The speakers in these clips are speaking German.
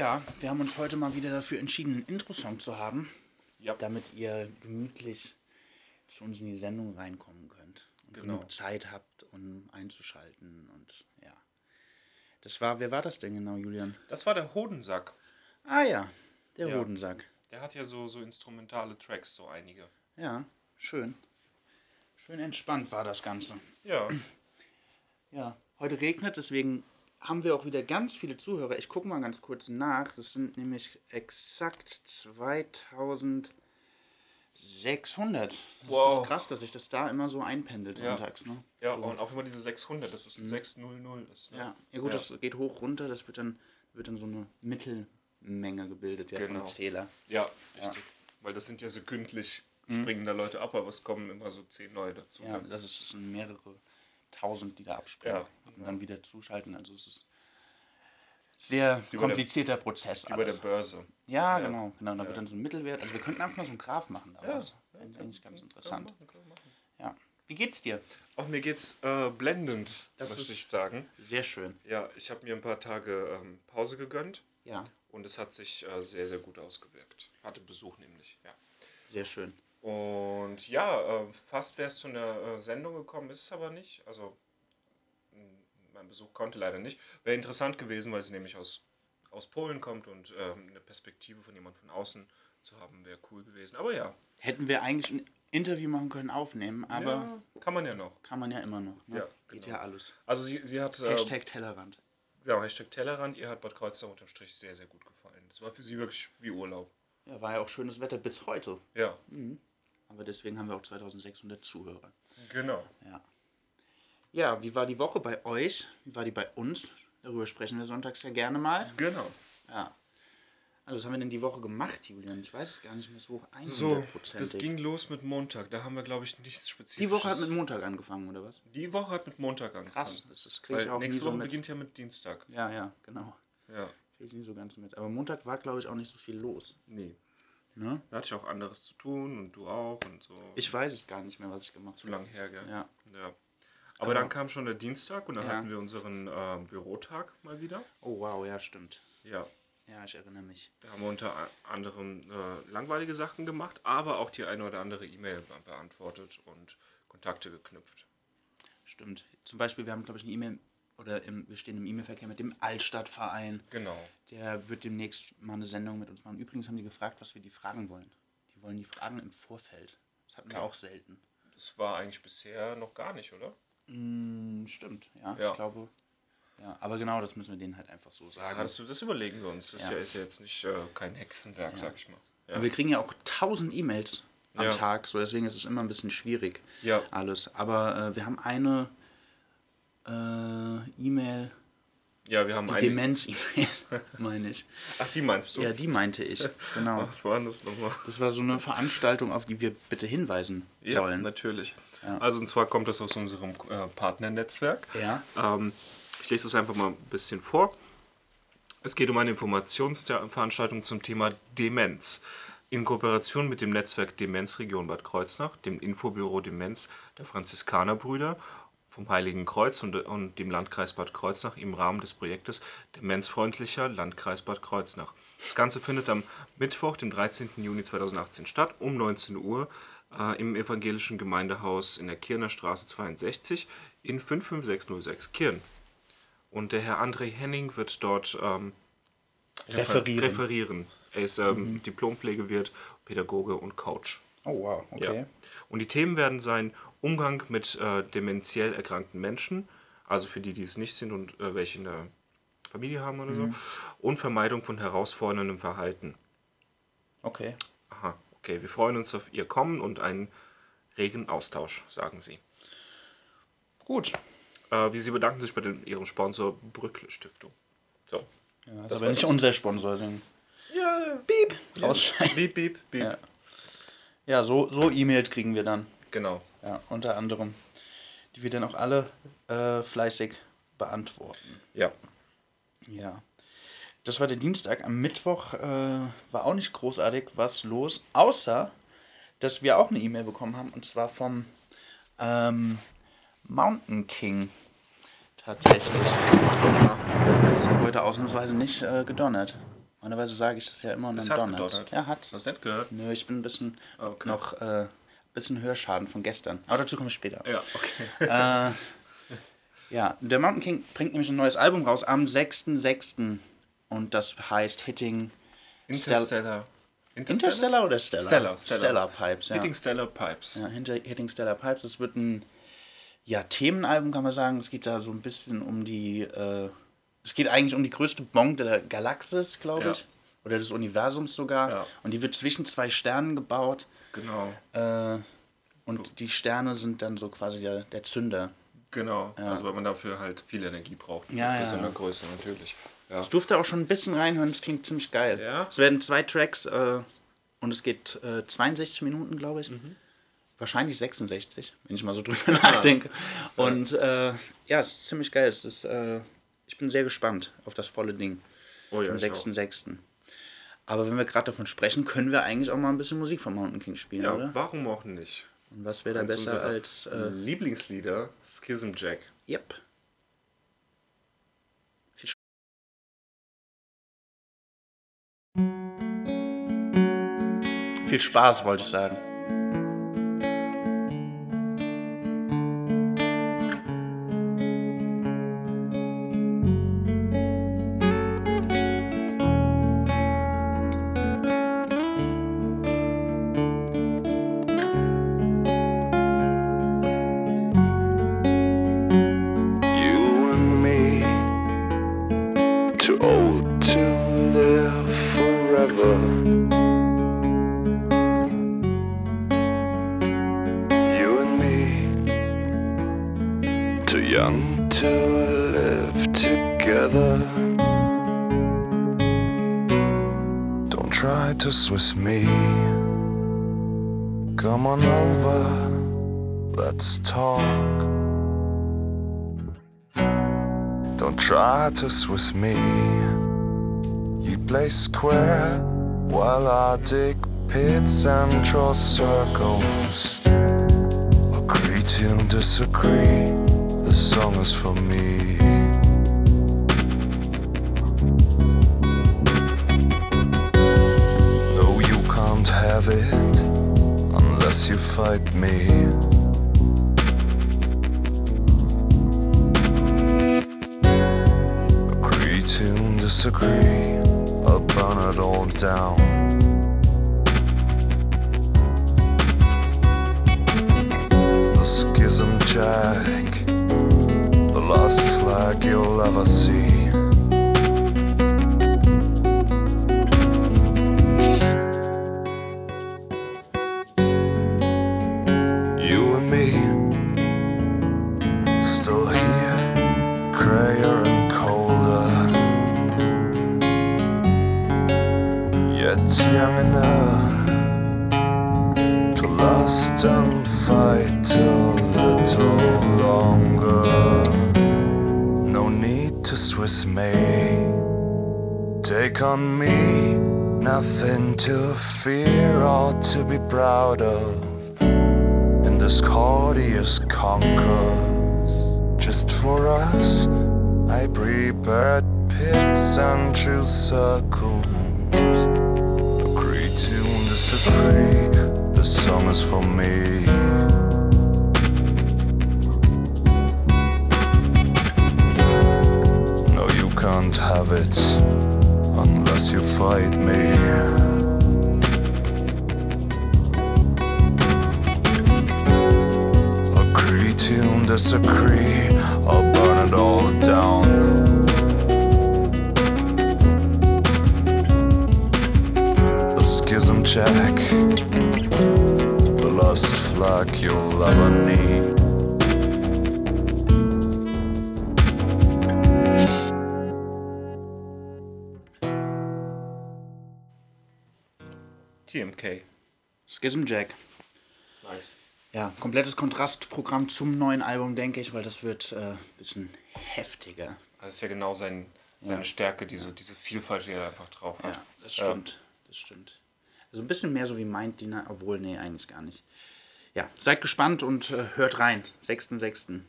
Ja, wir haben uns heute mal wieder dafür entschieden, einen Intro-Song zu haben, Ja. damit ihr gemütlich zu uns in die Sendung reinkommen könnt und Genau. genug Zeit habt, um einzuschalten und ja. Das war, wer war das denn genau, Julian? Das war der Hodensack. Ah ja, der Ja. Hodensack. Der hat ja so, so instrumentale Tracks, so einige. Ja, schön. Schön entspannt war das Ganze. Ja, Ja, heute regnet, deswegen haben wir auch wieder ganz viele Zuhörer. Ich gucke mal ganz kurz nach. Das sind nämlich exakt 2600. Das Wow. ist krass, dass sich das da immer so einpendelt Ja. sonntags. Ne? ja und auch immer diese 600, das ist ein 600 ist. Ne? Ja. ja, gut, Ja. das geht hoch runter. Das wird dann, wird dann so eine Mittelmenge gebildet, ja, Genau. Zähler. Ja, richtig. Weil das sind ja sekündlich springen da Leute ab, aber es kommen immer so 10 neue dazu. Ja, ne? das, ist, das sind mehrere tausend, die da abspringen Ja, und dann wieder zuschalten. Also es ist sehr bei der- komplizierter Prozess. Wie bei der. Börse. Ja, Ja. genau, genau. Da wird dann so ein Mittelwert. Also wir könnten auch mal so einen Graph machen daraus. Ja, Finde ich eigentlich ganz interessant. Machen, machen. Ja. Wie geht's dir? Auch mir geht's äh, blendend, Das möchte ist- ich sagen. Sehr schön. Ja, ich habe mir ein paar Tage ähm, Pause gegönnt Ja, und es hat sich äh, sehr, sehr gut ausgewirkt. Hatte Besuch nämlich, ja. sehr schön. Und ja, äh, fast wäre es zu einer äh, Sendung gekommen, ist es aber nicht. Also mein Besuch konnte leider nicht. Wäre interessant gewesen, weil sie nämlich aus, aus Polen kommt und ähm, eine Perspektive von jemand von außen zu haben, wäre cool gewesen. Aber ja, Hätten wir eigentlich ein Interview machen können, aufnehmen, aber ja, kann man ja noch. kann man ja immer noch. Ne? Ja, Geht genau. ja alles. Also sie, sie hat, äh, Hashtag Tellerrand. ja, Hashtag Tellerrand, ihr hat Bad Kreuznach unterm Strich sehr, sehr gut gefallen. Das war für sie wirklich wie Urlaub. Ja, war ja auch schönes Wetter bis heute. Ja, Aber deswegen haben wir auch 2600 Zuhörer. genau. Ja. Ja, wie war die Woche bei euch? Wie war die bei uns? Darüber sprechen wir sonntags ja gerne mal. Genau. Ja. Also was haben wir denn die Woche gemacht, Julian? Ich weiß es gar nicht mehr so 100%. So, das ging los mit Montag. Da haben wir, glaube ich, nichts Spezifisches. Die Woche hat mit Montag angefangen, oder was? Die Woche hat mit Montag angefangen. Krass, das, das kriege ich auch nie nächste so Woche mit. beginnt ja mit Dienstag. Ja, ja, genau. Ja. Kriege ich nie so ganz mit. Aber Montag war, glaube ich, auch nicht so viel los. Nee. Ne? Da hatte ich auch anderes zu tun und du auch und so. Ich weiß es gar nicht mehr, was ich gemacht zu habe. lang her, gell? Ja. ja. Aber dann kam schon der Dienstag und dann Ja. hatten wir unseren ähm, Bürotag mal wieder. Oh, wow, ja, stimmt. Ja. Ja, ich erinnere mich. Da haben wir unter anderem äh, langweilige Sachen gemacht, aber auch die eine oder andere E-Mail be beantwortet und Kontakte geknüpft. Stimmt. Zum Beispiel, wir haben, glaube ich, eine E-Mail oder im, wir stehen im E-Mail-Verkehr mit dem Altstadtverein. Genau. Der wird demnächst mal eine Sendung mit uns machen. Übrigens haben die gefragt, was wir die fragen wollen. Die wollen die Fragen im Vorfeld. Das hatten wir Okay. auch selten. Das war eigentlich bisher noch gar nicht, oder? Hm, stimmt, ja, Ja. ich glaube. Ja, aber genau, das müssen wir denen halt einfach so sagen. Ja, das, das überlegen wir uns. Das ist Ja. ja, ist ja jetzt nicht äh, kein Hexenwerk, sag ich mal. Ja. Aber wir kriegen ja auch tausend E-Mails am Ja. Tag, so deswegen ist es immer ein bisschen schwierig. Ja. Alles. Aber äh, wir haben eine äh, E-Mail, ja, wir haben die eine. Demenz-E-Mail, meine ich. Ach, die meinst du? Ja, die meinte ich. Genau. Was war denn das nochmal? Das war so eine Veranstaltung, auf die wir bitte hinweisen Ja, sollen. natürlich. Ja. Also und zwar kommt das aus unserem äh, Partnernetzwerk. Ja. Ähm, ich lese das einfach mal ein bisschen vor. Es geht um eine Informationsveranstaltung zum Thema Demenz. In Kooperation mit dem Netzwerk Demenzregion Bad Kreuznach, dem Infobüro Demenz der Franziskanerbrüder vom Heiligen Kreuz und, und dem Landkreis Bad Kreuznach im Rahmen des Projektes Demenzfreundlicher Landkreis Bad Kreuznach. Das Ganze findet am Mittwoch, dem 13. Juni 2018 statt, um 19 Uhr äh, im evangelischen Gemeindehaus in der Kirner Straße 62 in 55606 Kirn. Und der Herr André Henning wird dort ähm, Referieren. referieren. Er ist ähm, Diplompflegewirt, Pädagoge und Coach. Oh, wow, okay. Ja. Und die Themen werden sein Umgang mit äh, dementiell erkrankten Menschen, also für die, die es nicht sind und äh, welche in der Familie haben oder so, und Vermeidung von herausforderndem Verhalten. Okay. Aha, okay. Wir freuen uns auf Ihr Kommen und einen regen Austausch, sagen Sie. Gut. Äh, wie Sie bedanken sich bei dem, Ihrem Sponsor Brückle Stiftung. So. Ja, das aber nicht das. unser Sponsor. Den Ja. Piep. Rausschneiden. Beep, beep, beep. Ja. Ja, so, so E-Mails kriegen wir dann. Genau. Ja, unter anderem. Die wir dann auch alle äh, fleißig beantworten. Ja. Ja. Das war der Dienstag. Am Mittwoch äh, war auch nicht großartig was los, außer dass wir auch eine E-Mail bekommen haben und zwar vom ähm, Mountain King. Tatsächlich. Das hat heute ausnahmsweise nicht äh, gedonnert. Normalerweise sage ich das ja immer und dann Es hat donnert. gedonnert. Ja, hat's. Hast du nicht gehört? Nö, ich bin ein bisschen Okay. noch äh, bisschen Hörschaden von gestern. Aber dazu komme ich später. Ja, okay. Äh, ja, der Mountain King bringt nämlich ein neues Album raus am 6.6. Und das heißt Hitting Interstellar. Interstellar oder Stellar? Stellar, Stellar. Stellar Pipes, ja. Hitting Stellar Pipes. ja hinter Hitting Stellar Pipes. Das wird ein ja, Themenalbum, kann man sagen. Es geht da so ein bisschen um die. Äh, es geht eigentlich um die größte Bon der Galaxis, glaube Ja. ich. Oder des Universums sogar. Ja. Und die wird zwischen zwei Sternen gebaut. Genau. Äh, und die Sterne sind dann so quasi der, der Zünder. Genau. Also weil man dafür halt viel Energie braucht. Ja, Für ja. so eine Größe natürlich. Ja. Ich durfte auch schon ein bisschen reinhören, es klingt ziemlich geil. Ja? Es werden zwei Tracks äh, und es geht äh, 62 Minuten, glaube ich. Mhm. Wahrscheinlich 66, wenn ich mal so drüber nachdenke. Und äh, ja, es ist ziemlich geil. Es ist, äh, ich bin sehr gespannt auf das volle Ding Oh ja, am ich auch. 6.6. Aber wenn wir gerade davon sprechen, können wir eigentlich auch mal ein bisschen Musik von Mountain King spielen, Ja, oder? warum auch nicht? Und was wäre da Eins besser als. Äh, Lieblingslieder, Schism Jack. yep. Viel Spaß, wollte ich sagen. Swiss me. You play square while I dig pits and draw circles. Agree to disagree. The song is for me. No, you can't have it unless you fight me. Disagree, burn it all down. Fear or to be proud of in this courteous concourse. Just for us, I prepared pits and true circles. Agree to disagree, the song is for me. No, you can't have it unless you fight me. Disagree, I'll burn it all down. The schism check, the last flag you'll ever need. TMK. Schism Jack. Nice. Ja, komplettes Kontrastprogramm zum neuen Album, denke ich, weil das wird ein äh, bisschen heftiger. Das ist ja genau sein, seine Ja. Stärke, diese, diese Vielfalt, die er einfach drauf hat. Ja, das stimmt. Das stimmt. Also ein bisschen mehr so wie Mind Diner, obwohl, nee, eigentlich gar nicht. Ja, seid gespannt und äh, hört rein. 6.6.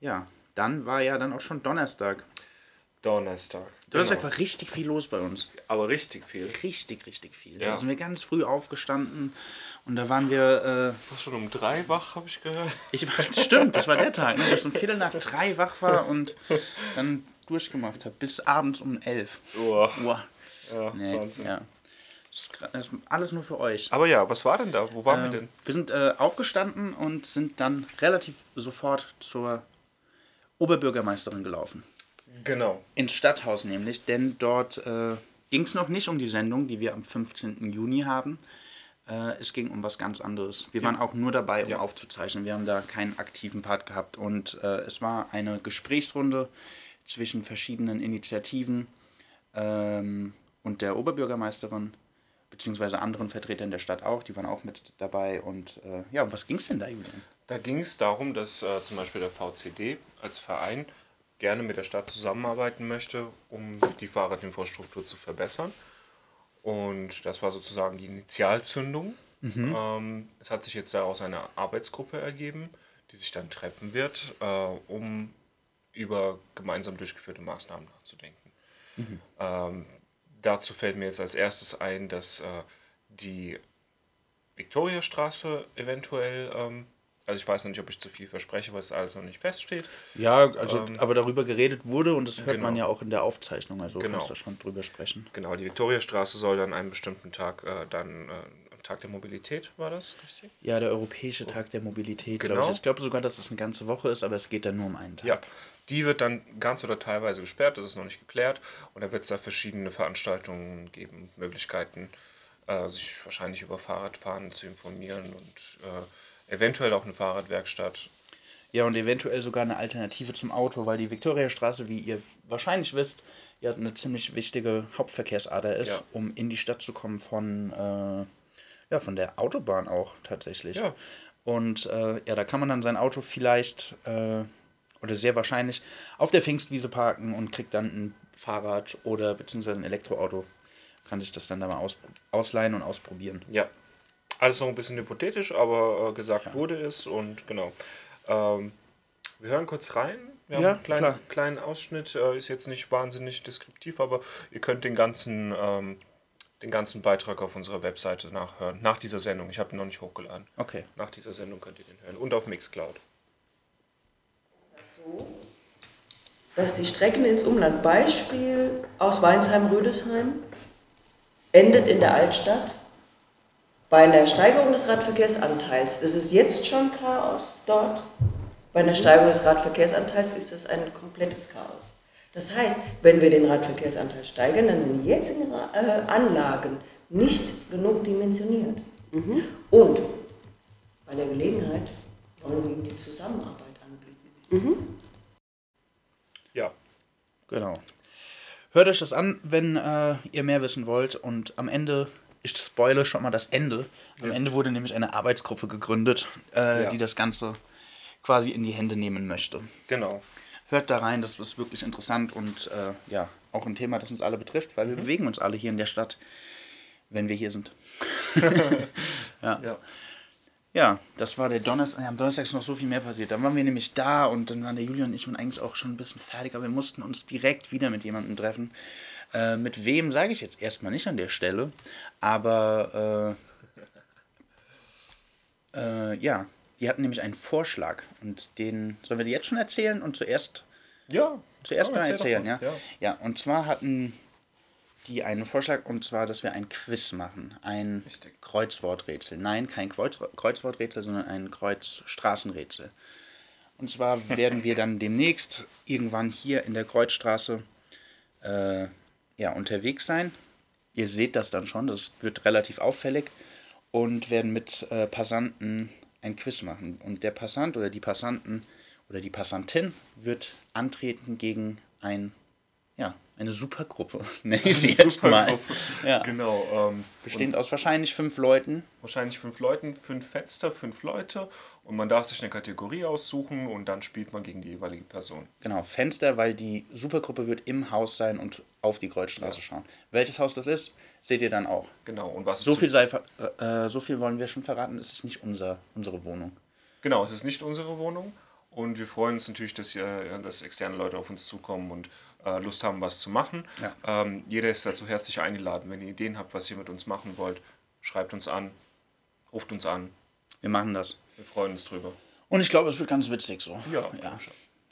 Ja, dann war ja dann auch schon Donnerstag. Donnerstag. Donnerstag Genau. war richtig viel los bei uns. Aber richtig viel. Richtig, richtig viel. Ja. Da sind wir ganz früh aufgestanden und da waren wir, äh, Warst schon um drei wach, habe ich gehört. ich war, stimmt, das war der Tag, ne, wo ich um Viertel nach drei wach war und dann durchgemacht habe, bis abends um elf. Uah. Uah. Ja, Nee, Wahnsinn. ja. Das ist, alles nur für euch. Aber ja, was war denn da? Wo waren wir denn? Wir sind äh, aufgestanden und sind dann relativ sofort zur Oberbürgermeisterin gelaufen. Genau. Ins Stadthaus nämlich, denn dort äh, ging es noch nicht um die Sendung, die wir am 15. Juni haben. Äh, es ging um was ganz anderes. Wir waren auch nur dabei, um Ja. aufzuzeichnen. Wir haben da keinen aktiven Part gehabt. Und äh, es war eine Gesprächsrunde zwischen verschiedenen Initiativen ähm, und der Oberbürgermeisterin, beziehungsweise anderen Vertretern der Stadt auch. Die waren auch mit dabei. Und äh, ja, um was ging es denn da, Julian? Da ging es darum, dass äh, zum Beispiel der VCD als Verein gerne mit der Stadt zusammenarbeiten möchte, um die Fahrradinfrastruktur zu verbessern. Und das war sozusagen die Initialzündung. Ähm, es hat sich jetzt daraus eine Arbeitsgruppe ergeben, die sich dann treffen wird, äh, um über gemeinsam durchgeführte Maßnahmen nachzudenken. Ähm, dazu fällt mir jetzt als erstes ein, dass äh, die Viktoriastraße eventuell, ähm, also ich weiß noch nicht, ob ich zu viel verspreche, weil es alles noch nicht feststeht. Ja, also, Ähm, aber darüber geredet wurde und das hört man genau. ja auch in der Aufzeichnung, also Genau. kannst du schon drüber sprechen. Genau, die Viktoriastraße soll dann einen bestimmten Tag, äh, dann äh, Tag der Mobilität, war das richtig? Ja, der Europäische Tag der Mobilität, glaube Genau. ich. Ich glaube sogar, dass es eine ganze Woche ist, aber es geht dann nur um einen Tag. Ja, die wird dann ganz oder teilweise gesperrt, das ist noch nicht geklärt. Und da wird es da verschiedene Veranstaltungen geben, Möglichkeiten, äh, sich wahrscheinlich über Fahrradfahren zu informieren und äh, eventuell auch eine Fahrradwerkstatt. Ja, und eventuell sogar eine Alternative zum Auto, weil die Viktoriastraße, wie ihr wahrscheinlich wisst, ja eine ziemlich wichtige Hauptverkehrsader ist, Ja. um in die Stadt zu kommen von, äh, ja, von der Autobahn auch tatsächlich. Ja. Und äh, ja, da kann man dann sein Auto vielleicht äh, oder sehr wahrscheinlich auf der Pfingstwiese parken und kriegt dann ein Fahrrad oder beziehungsweise ein Elektroauto. Kann sich das dann da mal aus, ausleihen und ausprobieren. Ja, alles noch ein bisschen hypothetisch, aber äh, gesagt wurde es und genau. Ähm, wir hören kurz rein. Wir Ja, haben einen kleinen, klar. kleinen Ausschnitt, äh, ist jetzt nicht wahnsinnig deskriptiv, aber ihr könnt den ganzen, ähm, den ganzen Beitrag auf unserer Webseite nachhören. Nach dieser Sendung. Ich habe ihn noch nicht hochgeladen. Okay. Nach dieser Sendung könnt ihr den hören. Und auf Mixcloud. dass die Strecken ins Umland, Beispiel aus Weinsheim-Rödesheim, endet in der Altstadt bei einer Steigerung des Radverkehrsanteils. Das ist jetzt schon Chaos dort. Bei einer Steigerung des Radverkehrsanteils ist das ein komplettes Chaos. Das heißt, wenn wir den Radverkehrsanteil steigern, dann sind die jetzigen äh, Anlagen nicht genug dimensioniert. Und bei der Gelegenheit wollen wir ihm die Zusammenarbeit anbieten. Ja. Genau. Hört euch das an, wenn äh, ihr mehr wissen wollt. Und am Ende, ich spoile schon mal das Ende. Am Ende wurde nämlich eine Arbeitsgruppe gegründet, äh, Ja. die das Ganze quasi in die Hände nehmen möchte. Genau. Hört da rein, das ist wirklich interessant und äh, ja, auch ein Thema, das uns alle betrifft, weil wir bewegen uns alle hier in der Stadt, wenn wir hier sind. Ja. Ja, das war der Donnerstag. Ja, am Donnerstag ist noch so viel mehr passiert. Dann waren wir nämlich da und dann waren der Julian und ich und eigentlich auch schon ein bisschen fertig, aber wir mussten uns direkt wieder mit jemandem treffen. Äh, mit wem sage ich jetzt erstmal nicht an der Stelle, aber äh, äh, ja, die hatten nämlich einen Vorschlag und den sollen wir dir jetzt schon erzählen und zuerst Ja. zuerst Ja, mal erzählen, ja? ja. Ja, und zwar hatten die einen Vorschlag und zwar, dass wir ein Quiz machen, ein Richtig. Kreuzworträtsel. Nein, kein Kreuz, Kreuzworträtsel, sondern ein Kreuzstraßenrätsel. Und zwar werden wir dann demnächst irgendwann hier in der Kreuzstraße äh, ja, unterwegs sein. Ihr seht das dann schon, das wird relativ auffällig und werden mit äh, Passanten ein Quiz machen. Und der Passant oder die Passanten oder die Passantin wird antreten gegen ein, ja, eine Supergruppe, nenne ich sie jetzt mal. Ja. Genau. Ähm, Bestehend aus wahrscheinlich fünf Leuten. wahrscheinlich fünf Leuten, fünf Fenster, fünf Leute und man darf sich eine Kategorie aussuchen und dann spielt man gegen die jeweilige Person. Genau, Fenster, weil die Supergruppe wird im Haus sein und auf die Kreuzstraße schauen. Welches Haus das ist, seht ihr dann auch. Genau. Und was So viel, sei, ver- äh, so viel wollen wir schon verraten, es ist nicht unser, unsere Wohnung. Genau, es ist nicht unsere Wohnung und wir freuen uns natürlich, dass, hier, dass externe Leute auf uns zukommen und äh, Lust haben, was zu machen. Ja. Ähm, jeder ist dazu herzlich eingeladen. Wenn ihr Ideen habt, was ihr mit uns machen wollt, schreibt uns an, ruft uns an. Wir machen das. Wir freuen uns drüber. Und ich glaube, es wird ganz witzig so. Ja, ja.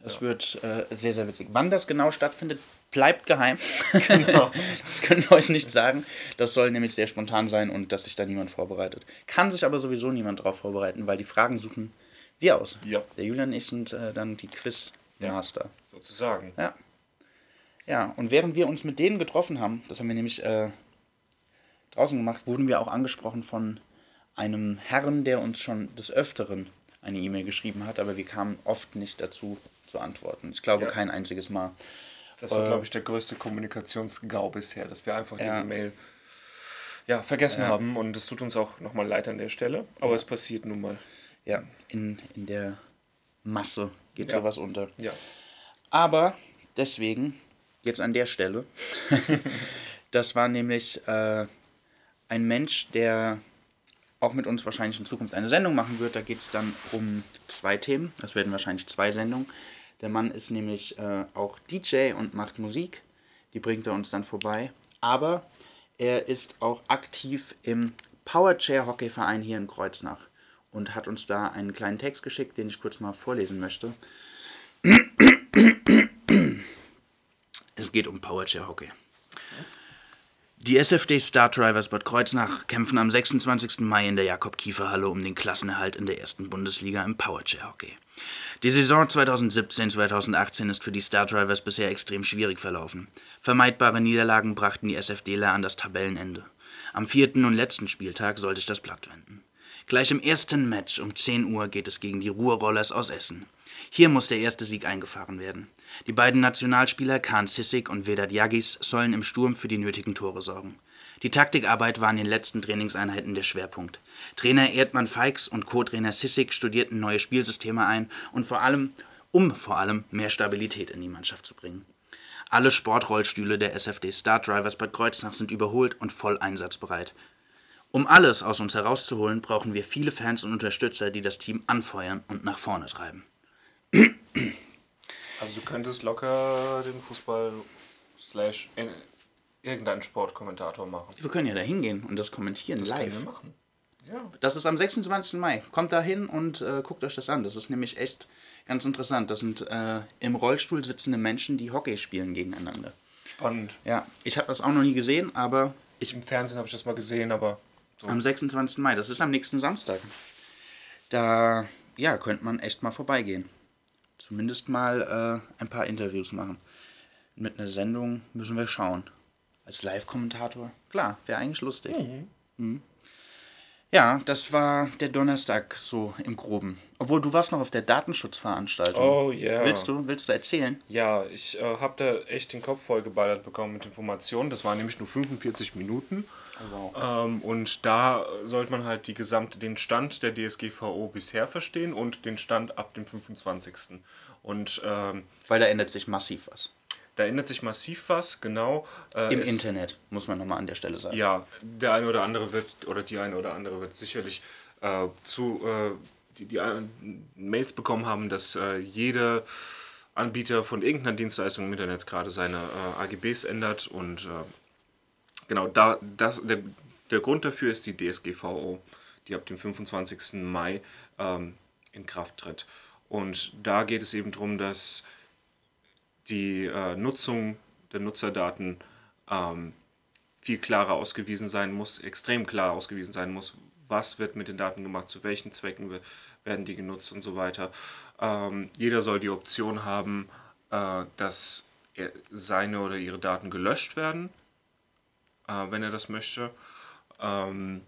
Es wird äh, sehr, sehr witzig. Wann das genau stattfindet, bleibt geheim. Genau. das können wir euch nicht sagen. Das soll nämlich sehr spontan sein und dass sich da niemand vorbereitet. Kann sich aber sowieso niemand darauf vorbereiten, weil die Fragen suchen wir aus. Ja. Der Julian und ich sind äh, dann die Quiz-Master. Sozusagen. Ja. Ja, und während wir uns mit denen getroffen haben, das haben wir nämlich äh, draußen gemacht, wurden wir auch angesprochen von einem Herrn, der uns schon des Öfteren eine E-Mail geschrieben hat, aber wir kamen oft nicht dazu zu antworten. Ich glaube Ja. kein einziges Mal. Das war, Äh, glaube ich, der größte Kommunikationsgau bisher, dass wir einfach Ja. diese Mail ja, vergessen haben und es tut uns auch nochmal leid an der Stelle, aber es passiert nun mal. Ja, in, in der Masse geht Ja. sowas unter. Ja. Aber deswegen, jetzt an der Stelle, das war nämlich äh, ein Mensch, der auch mit uns wahrscheinlich in Zukunft eine Sendung machen wird. Da geht es dann um zwei Themen. Das werden wahrscheinlich zwei Sendungen. Der Mann ist nämlich äh, auch DJ und macht Musik. Die bringt er uns dann vorbei. Aber er ist auch aktiv im Powerchair Hockeyverein hier in Kreuznach und hat uns da einen kleinen Text geschickt, den ich kurz mal vorlesen möchte. Es geht um Powerchair Hockey. Die SFD Star Drivers Bad Kreuznach kämpfen am 26. Mai in der Jakob-Kiefer-Halle um den Klassenerhalt in der ersten Bundesliga im Powerchair Hockey. Die Saison 2017-2018 ist für die Star Drivers bisher extrem schwierig verlaufen. Vermeidbare Niederlagen brachten die SFDler an das Tabellenende. Am vierten und letzten Spieltag sollte sich das Blatt wenden. Gleich im ersten Match um 10 Uhr geht es gegen die Ruhrrollers aus Essen. Hier muss der erste Sieg eingefahren werden. Die beiden Nationalspieler Kahn Sissik und Vedat Yagis sollen im Sturm für die nötigen Tore sorgen. Die Taktikarbeit war in den letzten Trainingseinheiten der Schwerpunkt. Trainer Erdmann Feix und Co-Trainer Sissik studierten neue Spielsysteme ein und vor allem, um vor allem mehr Stabilität in die Mannschaft zu bringen. Alle Sportrollstühle der SFD Star Drivers Bad Kreuznach sind überholt und voll einsatzbereit. Um alles aus uns herauszuholen, brauchen wir viele Fans und Unterstützer, die das Team anfeuern und nach vorne treiben. Also du könntest locker den Fußball slash in- irgendeinen Sportkommentator machen. Wir können ja da hingehen und das kommentieren Das können wir live. machen. Ja. Das ist am 26. Mai. Kommt da hin und äh, guckt euch das an. Das ist nämlich echt ganz interessant. Das sind äh, im Rollstuhl sitzende Menschen, die Hockey spielen gegeneinander. Spannend. Ja, ich habe das auch noch nie gesehen, aber Ich, Im Fernsehen habe ich das mal gesehen, aber so. am 26. Mai, das ist am nächsten Samstag. Da, ja, könnte man echt mal vorbeigehen. Zumindest mal äh, ein paar Interviews machen. Mit einer Sendung müssen wir schauen. Als Live-Kommentator, klar, wäre eigentlich lustig. Mhm. Ja, das war der Donnerstag so im Groben. Obwohl du warst noch auf der Datenschutzveranstaltung. Oh, ja. Willst du, willst du erzählen? Ja, ich äh, habe da echt den Kopf voll geballert bekommen mit Informationen. Das waren nämlich nur 45 Minuten. Ähm, und da sollte man halt die gesamte, den Stand der DSGVO bisher verstehen und den Stand ab dem 25. Und ähm, Weil da ändert sich massiv was. da ändert sich massiv was, genau. Äh, Im es- Internet, muss man nochmal an der Stelle sagen. Ja, der eine oder andere wird, oder die eine oder andere wird sicherlich äh, zu, äh, die, die Mails bekommen haben, dass äh, jeder Anbieter von irgendeiner Dienstleistung im Internet gerade seine äh, AGBs ändert und äh, genau, da, das, der, der Grund dafür ist die DSGVO, die ab dem 25. Mai ähm, in Kraft tritt. Und da geht es eben darum, dass die äh, Nutzung der Nutzerdaten ähm, viel klarer ausgewiesen sein muss, extrem klar ausgewiesen sein muss, was wird mit den Daten gemacht, zu welchen Zwecken we- werden die genutzt und so weiter. Ähm, jeder soll die Option haben, äh, dass er, seine oder ihre Daten gelöscht werden, äh, wenn er das möchte. Ähm,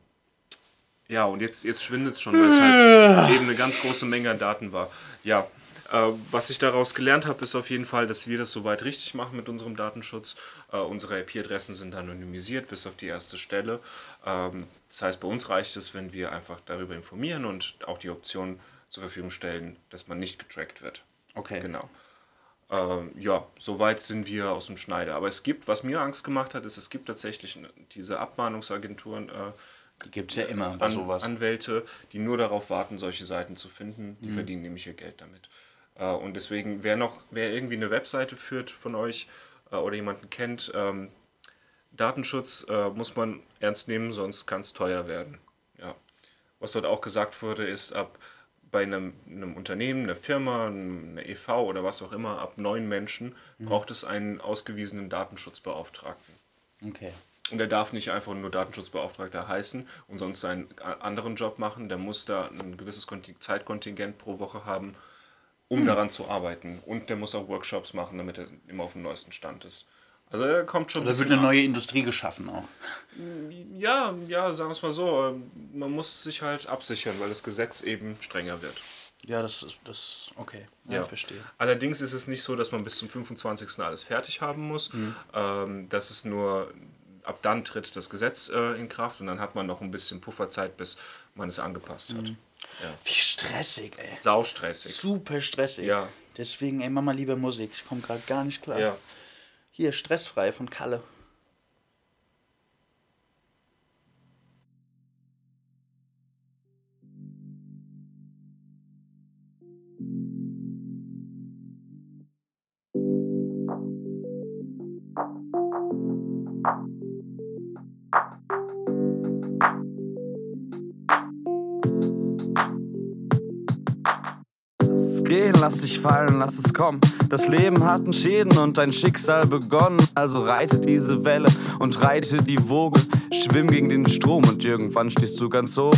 ja, und jetzt, jetzt schwindet es schon, weil es halt eben eine ganz große Menge an Daten war. Ja, äh, was ich daraus gelernt habe, ist auf jeden Fall, dass wir das soweit richtig machen mit unserem Datenschutz. Äh, unsere IP-Adressen sind anonymisiert bis auf die erste Stelle. Ähm, das heißt, bei uns reicht es, wenn wir einfach darüber informieren und auch die Option zur Verfügung stellen, dass man nicht getrackt wird. Okay. Genau. Ähm, ja, soweit sind wir aus dem Schneider. Aber es gibt, was mir Angst gemacht hat, ist, es gibt tatsächlich diese Abmahnungsagenturen, äh, Die gibt es ja immer bei an, sowas. Anwälte, die nur darauf warten, solche Seiten zu finden. Die verdienen nämlich ihr Geld damit. Äh, und deswegen, wer noch, wer irgendwie eine Webseite führt von euch äh, oder jemanden kennt, ähm, Datenschutz äh, muss man ernst nehmen, sonst kann es teuer werden. Ja. Was dort auch gesagt wurde, ist ab bei einem, einem Unternehmen, einer Firma, einer EV oder was auch immer, ab neun Menschen braucht es einen ausgewiesenen Datenschutzbeauftragten. Okay. Und er darf nicht einfach nur Datenschutzbeauftragter heißen und sonst seinen anderen Job machen. Der muss da ein gewisses Konti- Zeitkontingent pro Woche haben, um daran zu arbeiten. Und der muss auch Workshops machen, damit er immer auf dem neuesten Stand ist. Also er kommt schon. Da wird eine neue Industrie geschaffen auch. ja, ja, sagen wir es mal so. ähm, Man muss sich halt absichern, weil das Gesetz eben strenger wird. Ja, das ist das okay. Ja, verstehe. Allerdings ist es nicht so, dass man bis zum 25. alles fertig haben muss. Ähm, das ist nur, ab dann tritt das Gesetz äh, in Kraft und dann hat man noch ein bisschen Pufferzeit, bis man es angepasst hat. Wie stressig, ey. Saustressig. Super stressig. Ja. Deswegen, ey, Mama, lieber Musik. Ich komme gerade gar nicht klar. Ja. Hier, stressfrei von Kalle. Gehen, lass dich fallen, lass es kommen. Das Leben hat einen Schäden und dein Schicksal begonnen. Also reite diese Welle und reite die Woge. Schwimm gegen den Strom und irgendwann stehst du ganz so.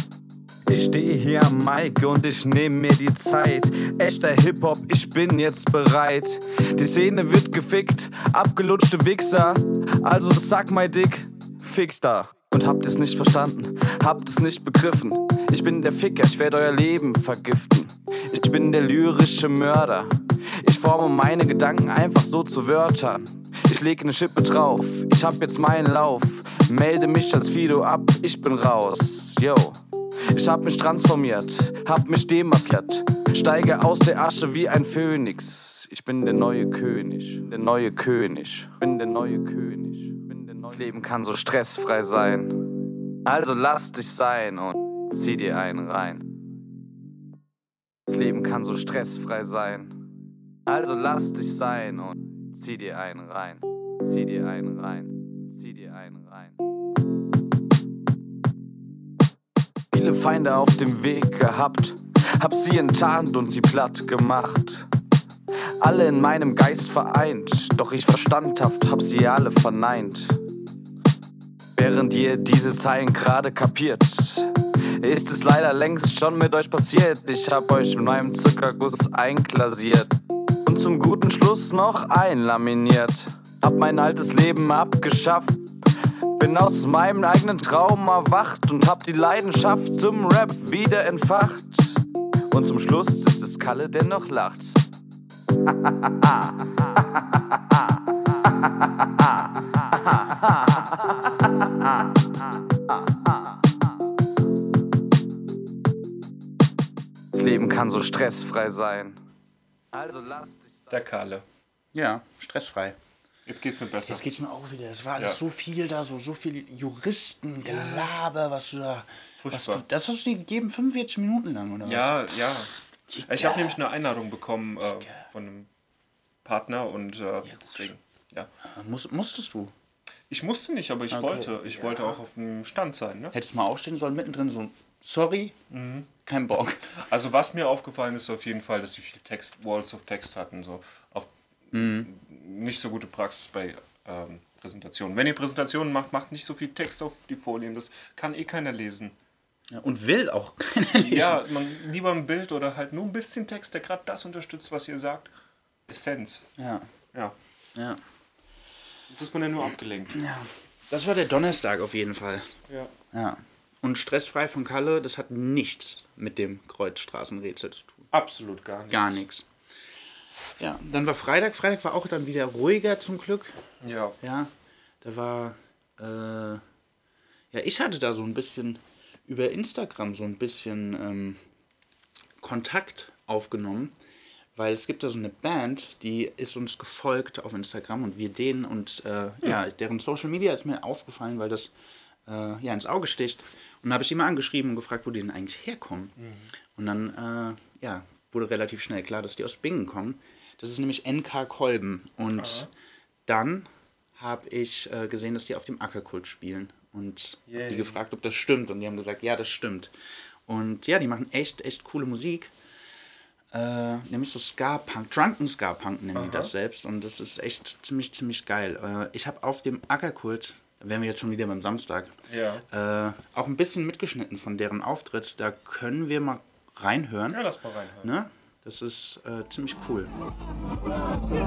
Ich stehe hier am Mic und ich nehme mir die Zeit. Echter Hip-Hop, ich bin jetzt bereit. Die Szene wird gefickt, abgelutschte Wichser. Also sag mal dick, fick da. Und habt es nicht verstanden, habt es nicht begriffen. Ich bin der Ficker, ich werde euer Leben vergiften. Ich bin der lyrische Mörder. Ich forme meine Gedanken einfach so zu Wörtern. Ich lege eine Schippe drauf, ich hab jetzt meinen Lauf. Melde mich als Fido ab, ich bin raus. Yo. Ich hab mich transformiert, hab mich demaskiert. Steige aus der Asche wie ein Phönix. Ich bin der neue König, der neue König. Bin der neue König. Bin der neue das Leben kann so stressfrei sein. Also lass dich sein und zieh dir einen rein. Das Leben kann so stressfrei sein. Also lass dich sein und zieh dir einen rein. Zieh dir einen rein. Zieh dir einen rein. Viele Feinde auf dem Weg gehabt, hab sie enttarnt und sie platt gemacht. Alle in meinem Geist vereint, doch ich verstandhaft hab sie alle verneint. Während ihr diese Zeilen gerade kapiert, ist es leider längst schon mit euch passiert. Ich hab euch mit meinem Zuckerguss einglasiert und zum guten Schluss noch einlaminiert. Hab mein altes Leben abgeschafft, bin aus meinem eigenen Traum erwacht und hab die Leidenschaft zum Rap wieder entfacht. Und zum Schluss ist es Kalle, der noch lacht. Leben kann so stressfrei sein. Also lass dich Der Kalle. Ja, stressfrei. Jetzt geht's mir besser. Jetzt geht's mir auch wieder. Es war alles Ja. so viel da, so, so viel Juristen, Gelaber, was du da. Was Furchtbar. du, das hast du dir gegeben, 45 Minuten lang, oder was? Ja, ja. Digga. Ich habe nämlich eine Einladung bekommen äh, von einem Partner und äh, deswegen. Ja. Muss, musstest du. Ich musste nicht, aber ich Okay. wollte. Ich wollte auch auf dem Stand sein. Ne? Hättest mal aufstehen sollen, mittendrin so ein Sorry, Mhm. kein Bock. Also was mir aufgefallen ist auf jeden Fall, dass sie viel Text, Walls of Text hatten. So auf nicht so gute Praxis bei ähm, Präsentationen. Wenn ihr Präsentationen macht, macht nicht so viel Text auf die Folien. Das kann eh keiner lesen. Ja, und will auch keiner lesen. Ja, man lieber ein Bild oder halt nur ein bisschen Text, der gerade das unterstützt, was ihr sagt. Essenz. Ja, Ja. ja. Sonst ist man ja nur abgelenkt. ja. Das war der Donnerstag auf jeden Fall. Ja. Ja. Und stressfrei von Kalle, das hat nichts mit dem Kreuzstraßenrätsel zu tun. Absolut gar nichts. Gar nichts. Ja, dann war Freitag. Freitag war auch dann wieder ruhiger zum Glück. Ja. Ja, da war, äh, ja, ich hatte da so ein bisschen über Instagram so ein bisschen ähm, Kontakt aufgenommen, weil es gibt da so eine Band, die ist uns gefolgt auf Instagram und wir denen und äh, ja, deren Social Media ist mir aufgefallen, weil das äh, ja ins Auge sticht. Und dann habe ich die mal angeschrieben und gefragt, wo die denn eigentlich herkommen. Und dann, äh, ja, wurde relativ schnell klar, dass die aus Bingen kommen. Das ist nämlich NK Kolben. Und dann habe ich äh, gesehen, dass die auf dem Ackerkult spielen. Und Yay. die gefragt, ob das stimmt. Und die haben gesagt, ja, das stimmt. Und ja, die machen echt, echt coole Musik. Äh, nämlich so Ska-Punk, Drunken Ska-Punk nennen die das selbst. Und das ist echt ziemlich, ziemlich geil. Äh, ich habe auf dem Ackerkult, da wären wir jetzt schon wieder beim Samstag, Ja. äh, auch ein bisschen mitgeschnitten von deren Auftritt. Da können wir mal reinhören. Ja, lass mal reinhören. Ne? Das ist äh, ziemlich cool. Ja,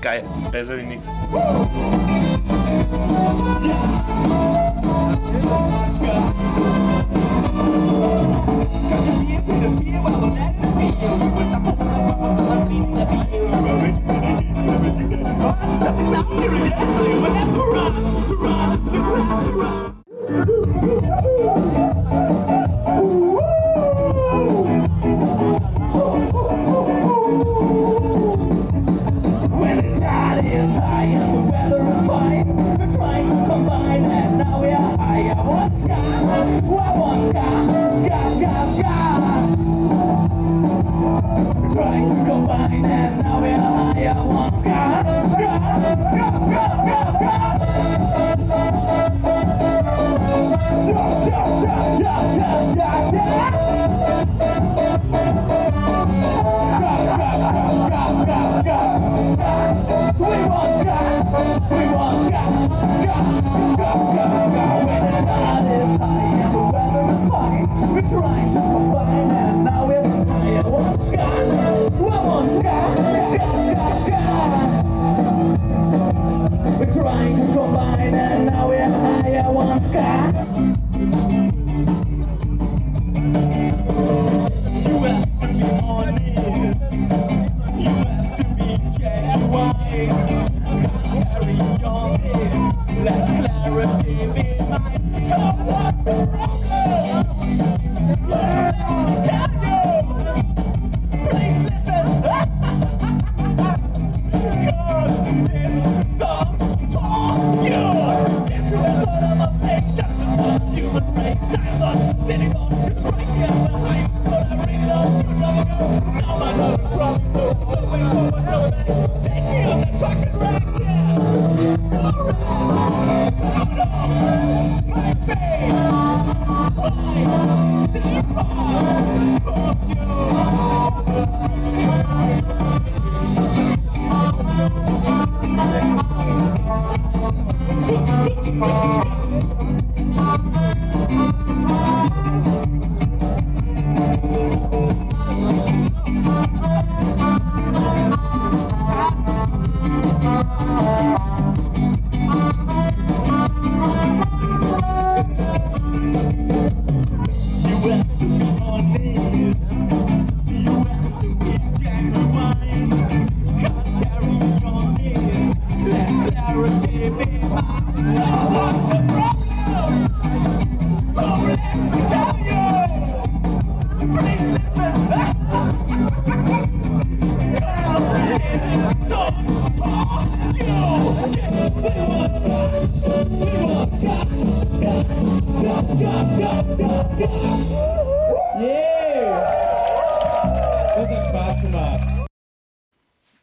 geil. Besser wie nix.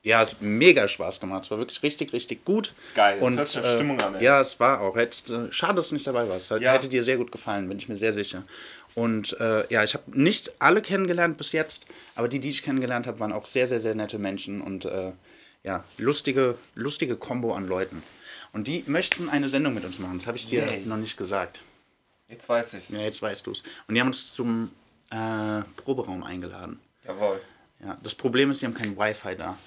Ja, es hat mega Spaß gemacht. Es war wirklich richtig, richtig gut. Geil, Und, hört sich nach äh, Stimmung an, ey. Ja, es war auch. Jetzt, äh, schade, dass du nicht dabei warst. Ja. Hätte dir sehr gut gefallen, bin ich mir sehr sicher. Und äh, ja, ich habe nicht alle kennengelernt bis jetzt, aber die, die ich kennengelernt habe, waren auch sehr, sehr, sehr nette Menschen und äh, ja, lustige, lustige Kombo an Leuten. Und die möchten eine Sendung mit uns machen. Das habe ich dir Yay. noch nicht gesagt. Jetzt weiß ich's. Ja, jetzt weißt du es. Und die haben uns zum äh, Proberaum eingeladen. Jawohl. Ja, das Problem ist, die haben kein Wi-Fi da.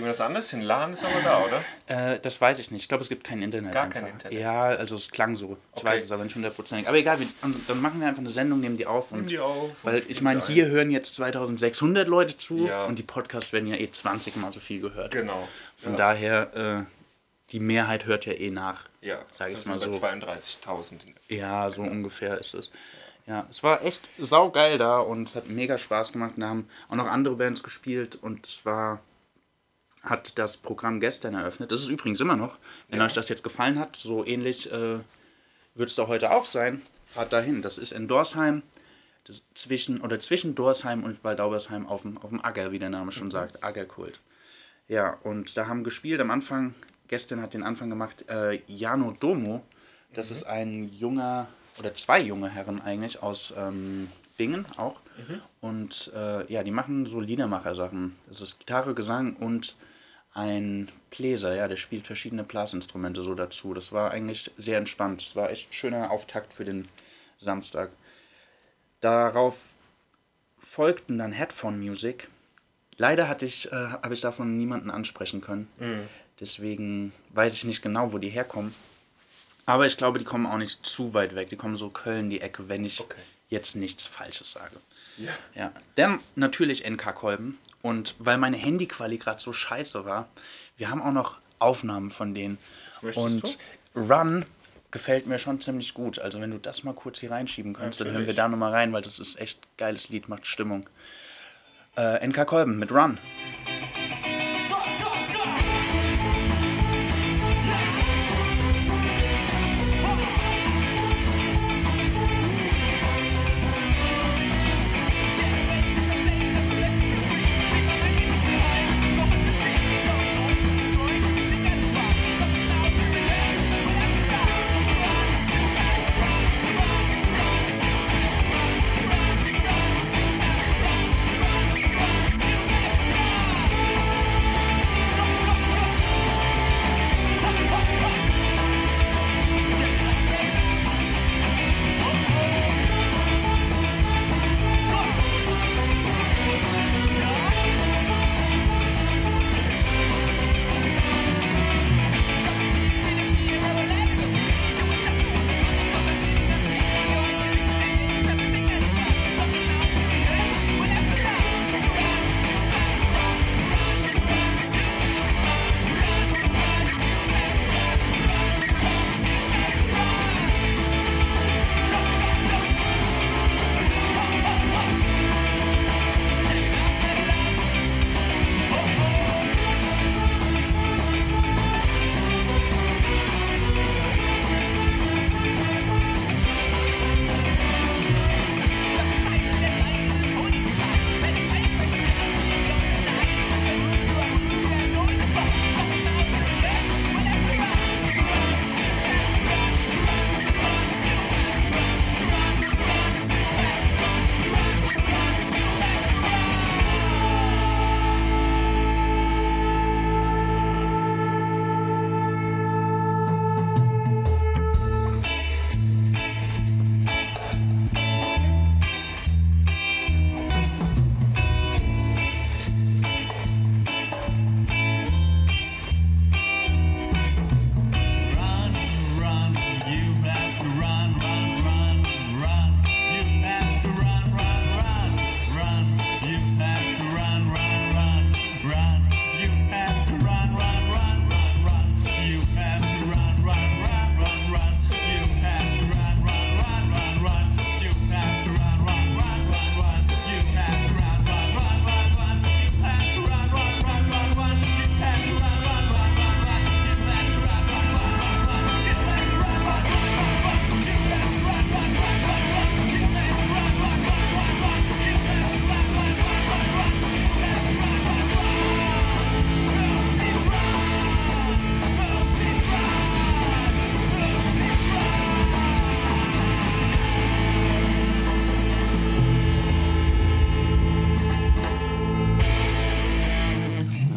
Kriegen wir das anders hin? LAN ist aber da, oder? Äh, das weiß ich nicht. Ich glaube, es gibt kein Internet. Gar einfach. kein Internet. Ja, also es klang so. Ich Okay. weiß es aber nicht hundertprozentig. Aber egal, wir, und dann machen wir einfach eine Sendung, nehmen die auf. Nehmen und, die auf Weil ich meine, hier hören jetzt 2600 Leute zu Ja. und die Podcasts werden ja eh 20 mal so viel gehört. Genau. Von ja. daher, äh, die Mehrheit hört ja eh nach. Ja, sag ich mal so. über 32.000. Ja, so ungefähr ist es. Ja, es war echt saugeil da und es hat mega Spaß gemacht. Da haben auch noch andere Bands gespielt und zwar hat das Programm gestern eröffnet. Das ist übrigens immer noch. Wenn Ja. euch das jetzt gefallen hat, so ähnlich äh, wird es da heute auch sein. Fahrt dahin. Das ist in Dorsheim, zwischen, oder zwischen Dorsheim und Waldaubersheim auf dem, auf dem Acker, wie der Name schon sagt. Aggerkult. Ja, und da haben gespielt am Anfang, gestern hat den Anfang gemacht, äh, Jano Domo. Das ist ein junger, oder zwei junge Herren eigentlich aus ähm, Bingen auch. Und äh, ja, die machen so Liedermacher-Sachen. Das ist Gitarre, Gesang und ein Bläser, ja, der spielt verschiedene Blasinstrumente so dazu. Das war eigentlich sehr entspannt. Das war echt ein schöner Auftakt für den Samstag. Darauf folgten dann Headphone Music. Leider hatte ich, äh, habe ich davon niemanden ansprechen können. Deswegen weiß ich nicht genau, wo die herkommen. Aber ich glaube, die kommen auch nicht zu weit weg. Die kommen so Köln die Ecke, wenn ich Okay. jetzt nichts Falsches sage. Ja. Ja. Dann natürlich NK-Kolben. Und weil meine Handyquali gerade so scheiße war, wir haben auch noch Aufnahmen von denen. möchtest Und Run gefällt mir schon ziemlich gut. Also wenn du das mal kurz hier reinschieben könntest, dann hören wir Natürlich. da nochmal rein, weil das ist echt geiles Lied, macht Stimmung. Äh, NK Kolben mit. Run,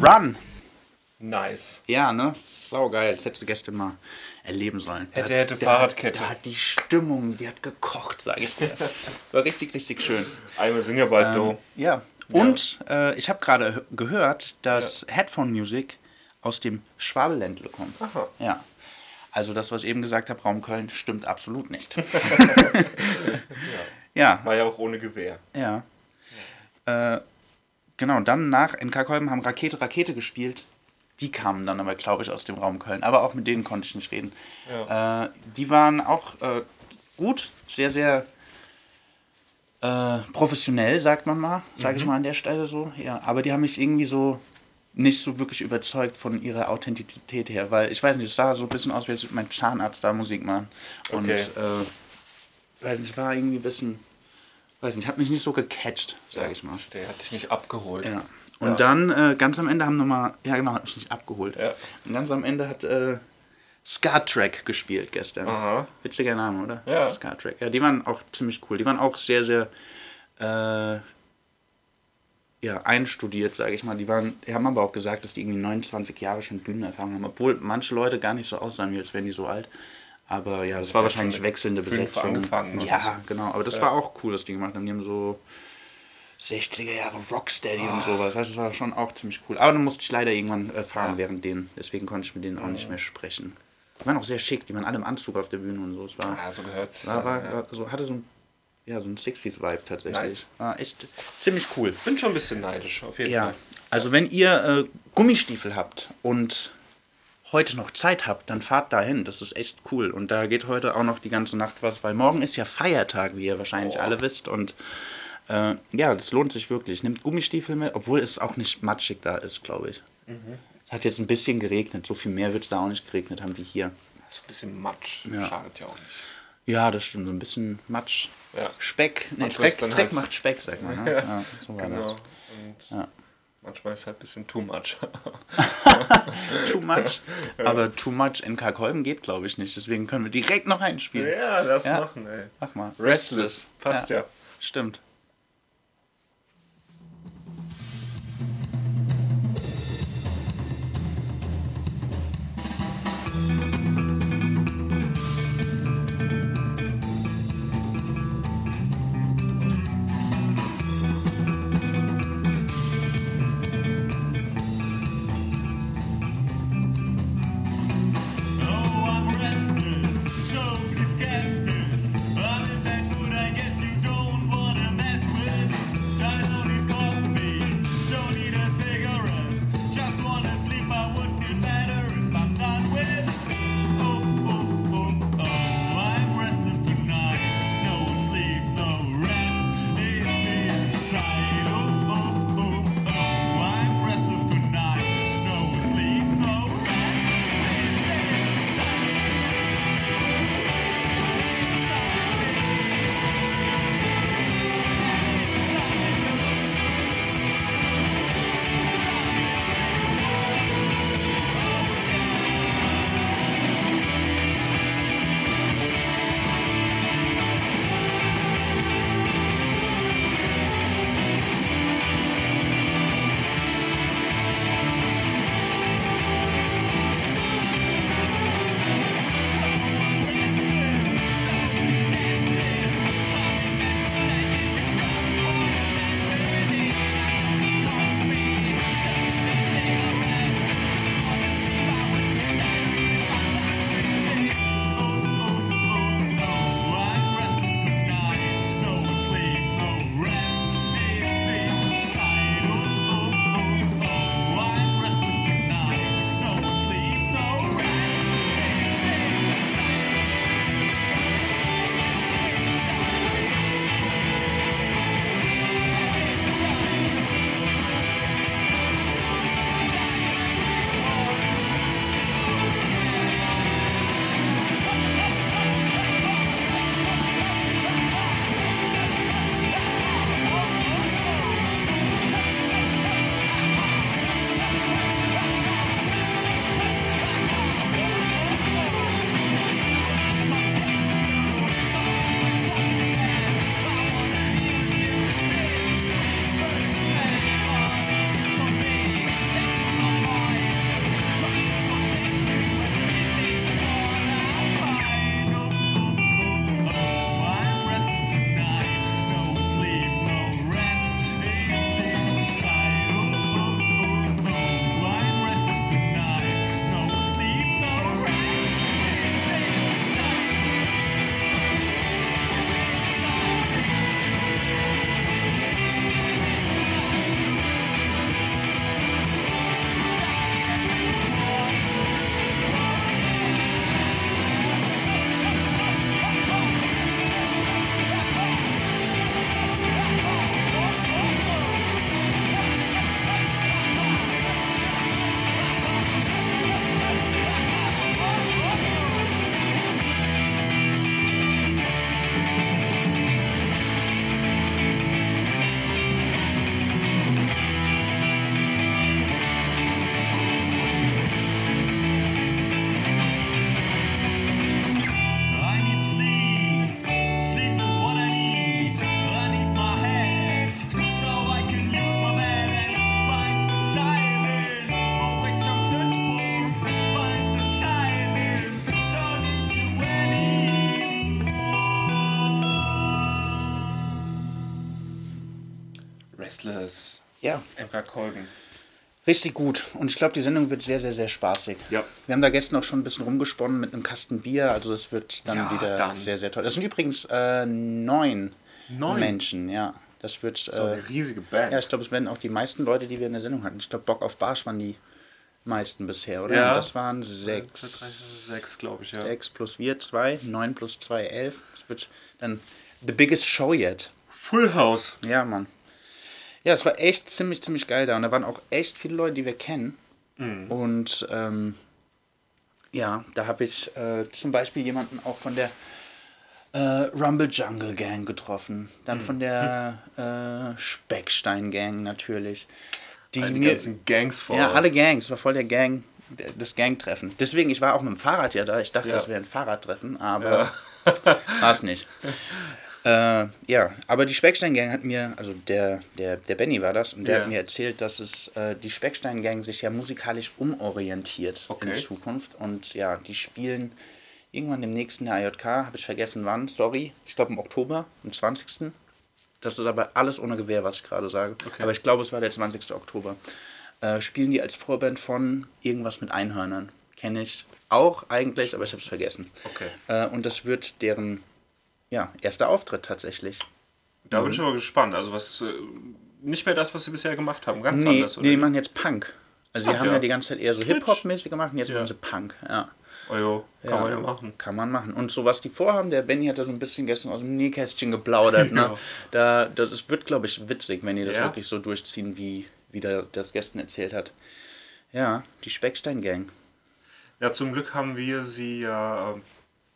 Run. Nice. Ja, ne? Saugeil. Das hättest du gestern mal erleben sollen. Hätte, Der hätte, der Fahrradkette. Der hat die Stimmung, die hat gekocht, sage ich dir. War richtig, richtig schön. Einmal sind ja bald Ähm, ja. Und äh, ich habe gerade gehört, dass Headphone Music aus dem Schwabeländle kommt. Aha. Ja. Also das, was ich eben gesagt habe, Raum Köln, stimmt absolut nicht. ja. War ja auch ohne Gewehr. Ja. Äh, genau, dann nach NK Kolben haben Rakete Rakete gespielt. Die kamen dann aber, glaube ich, aus dem Raum Köln. Aber auch mit denen konnte ich nicht reden. Äh, die waren auch äh, gut, sehr, sehr äh, professionell, sagt man mal, sage ich mal an der Stelle so. Ja, aber die haben mich irgendwie so nicht so wirklich überzeugt von ihrer Authentizität her, weil ich weiß nicht, es sah so ein bisschen aus, wie als würde mein Zahnarzt da Musik machen. Und Okay. äh, weiß nicht, war irgendwie ein bisschen, weiß nicht, hat mich nicht so gecatcht, sage ich mal. Der hat dich nicht abgeholt. Ja. Und dann äh, ganz am Ende haben nochmal, ja genau, hat mich nicht abgeholt. Ja. Und ganz am Ende hat äh, Scar Trek gespielt gestern. Aha. Witziger Name, oder? Ja. Scar Trek. Ja, die waren auch ziemlich cool. Die waren auch sehr, sehr äh, ja, einstudiert, sage ich mal. Die, waren, die haben aber auch gesagt, dass die irgendwie 29 Jahre schon Bühnenerfahrung haben. Obwohl manche Leute gar nicht so aussahen, wie als wären die so alt. Aber ja, das war wahrscheinlich wechselnde Besetzung. angefangen oder Ja, so. genau. Aber das war auch cool, was die gemacht haben. Die haben so 60er Jahre Rocksteady und sowas. Also, das war schon auch ziemlich cool. Aber dann musste ich leider irgendwann äh, fahren während denen. Deswegen konnte ich mit denen auch nicht mehr sprechen. Die waren auch sehr schick. Die waren alle im Anzug auf der Bühne und so. Es war, Ja, so gehört es. war, war, ja. so, hatte so ein, ja, so ein 60s-Vibe tatsächlich. Nice. War echt ziemlich cool. Bin schon ein bisschen neidisch, auf jeden Ja, Fall. also wenn ihr äh, Gummistiefel habt und heute noch Zeit habt, dann fahrt dahin. Das ist echt cool. Und da geht heute auch noch die ganze Nacht was, weil morgen ist ja Feiertag, wie ihr wahrscheinlich alle wisst. Und äh, ja, das lohnt sich wirklich. Nehmt Gummistiefel mit, obwohl es auch nicht matschig da ist, glaube ich. Es hat jetzt ein bisschen geregnet. So viel mehr wird es da auch nicht geregnet haben wie hier. So ein bisschen Matsch. Ja. Schadet ja auch nicht. Ja, das stimmt. So ein bisschen Matsch. Ja. Speck. Nee, Dreck, Dreck halt- macht Speck, sagt man. Ne? Ja, so war Genau. das. Und Ja. manchmal ist halt ein bisschen too much. Too much. Aber too much in Kalkolben geht, glaube ich, nicht. Deswegen können wir direkt noch einspielen. ja, lass Ja. machen, ey. Mach mal. Restless. Passt ja. Stimmt. Kolben. richtig gut. Und ich glaube, die Sendung wird sehr, sehr, sehr spaßig. Ja. Wir haben da gestern auch schon ein bisschen rumgesponnen mit einem Kasten Bier. Also das wird dann Ja, wieder dann. sehr, sehr toll. Das sind übrigens äh, neun, Neun? Menschen, ja. Das wird. So Äh, eine riesige Band. ja, ich glaube, es werden auch die meisten Leute, die wir in der Sendung hatten. Ich glaube, Bock auf Barsch waren die meisten bisher, oder? Ja. Das waren Eins, zwei, drei, sechs. sechs, glaube ich, ja. Sechs plus wir, zwei. Neun plus zwei, elf. Das wird dann the biggest show yet. Full House. Ja, Mann. Ja, es war echt ziemlich, ziemlich geil da. Und da waren auch echt viele Leute, die wir kennen. Und ähm, ja, da habe ich äh, zum Beispiel jemanden auch von der äh, Rumble Jungle Gang getroffen. Dann von der äh, Speckstein Gang natürlich. Die, Die mir, ganzen Gangs vor. ja, alle Gangs, war voll der Gang, das Gangtreffen. Deswegen, ich war auch mit dem Fahrrad ja da. Ich dachte, Ja. das wäre ein Fahrradtreffen, aber war es nicht. Äh, ja, aber die Speckstein-Gang hat mir, also der, der, der Benny war das, und der Ja. hat mir erzählt, dass es äh, die Speckstein-Gang sich ja musikalisch umorientiert in Okay. Zukunft. Und ja, die spielen irgendwann im nächsten AJK, habe ich vergessen wann, sorry, ich glaube im Oktober, am 20. Das ist aber alles ohne Gewehr, was ich gerade sage. Okay. Aber ich glaube, es war der 20. Oktober. Äh, spielen die als Vorband von irgendwas mit Einhörnern. Kenne ich auch eigentlich, aber ich habe es vergessen. Okay. Äh, und das wird deren ja, erster Auftritt tatsächlich. Da Mhm. bin ich aber gespannt. Also was äh, nicht mehr das, was sie bisher gemacht haben. Ganz Nee, anders, oder? nee, die machen jetzt Punk. Also die Ach haben ja. ja. die ganze Zeit eher so. Hip-Hop-mäßig gemacht und jetzt Ja. machen sie Punk. Ja. oh jo, kann man ja machen. Kann man machen. Und so was die vorhaben, der Benny hat da so ein bisschen gestern aus dem Nähkästchen geplaudert. Ne? Ja. Da, das wird, glaube ich, witzig, wenn die das Ja. wirklich so durchziehen, wie, wie der das gestern erzählt hat. Ja, die Speckstein-Gang. Ja, zum Glück haben wir sie ja ähm,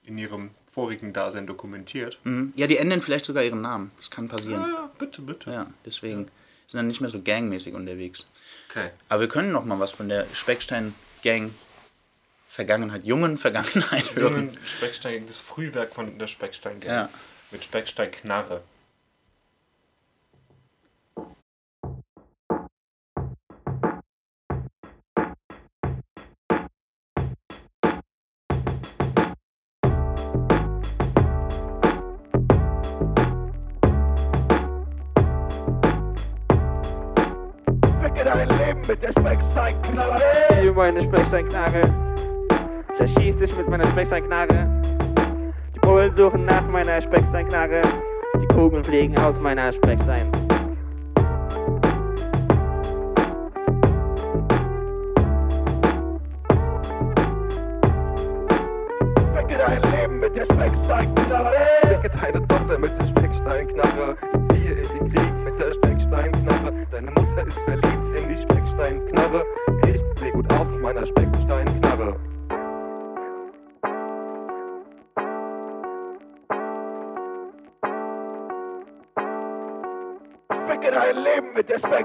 in ihrem vorigen Dasein dokumentiert. Mhm. Ja, die ändern vielleicht sogar ihren Namen. Das kann Ja, passieren. ja, bitte, bitte. Ja, deswegen sind dann nicht mehr so gangmäßig unterwegs. Okay. Aber wir können noch mal was von der Speckstein-Gang Vergangenheit, jungen Vergangenheit hören. Jungen Speckstein, das Frühwerk von der Speckstein Gang. Ja. Mit Speckstein Ficke dein Leben mit der Specksteinknarre. Hier meine Specksteinknarre. Zerschieß dich mit meiner Specksteinknarre. Die Bullen suchen nach meiner Specksteinknarre. Die Kugeln fliegen aus meiner Speckstein.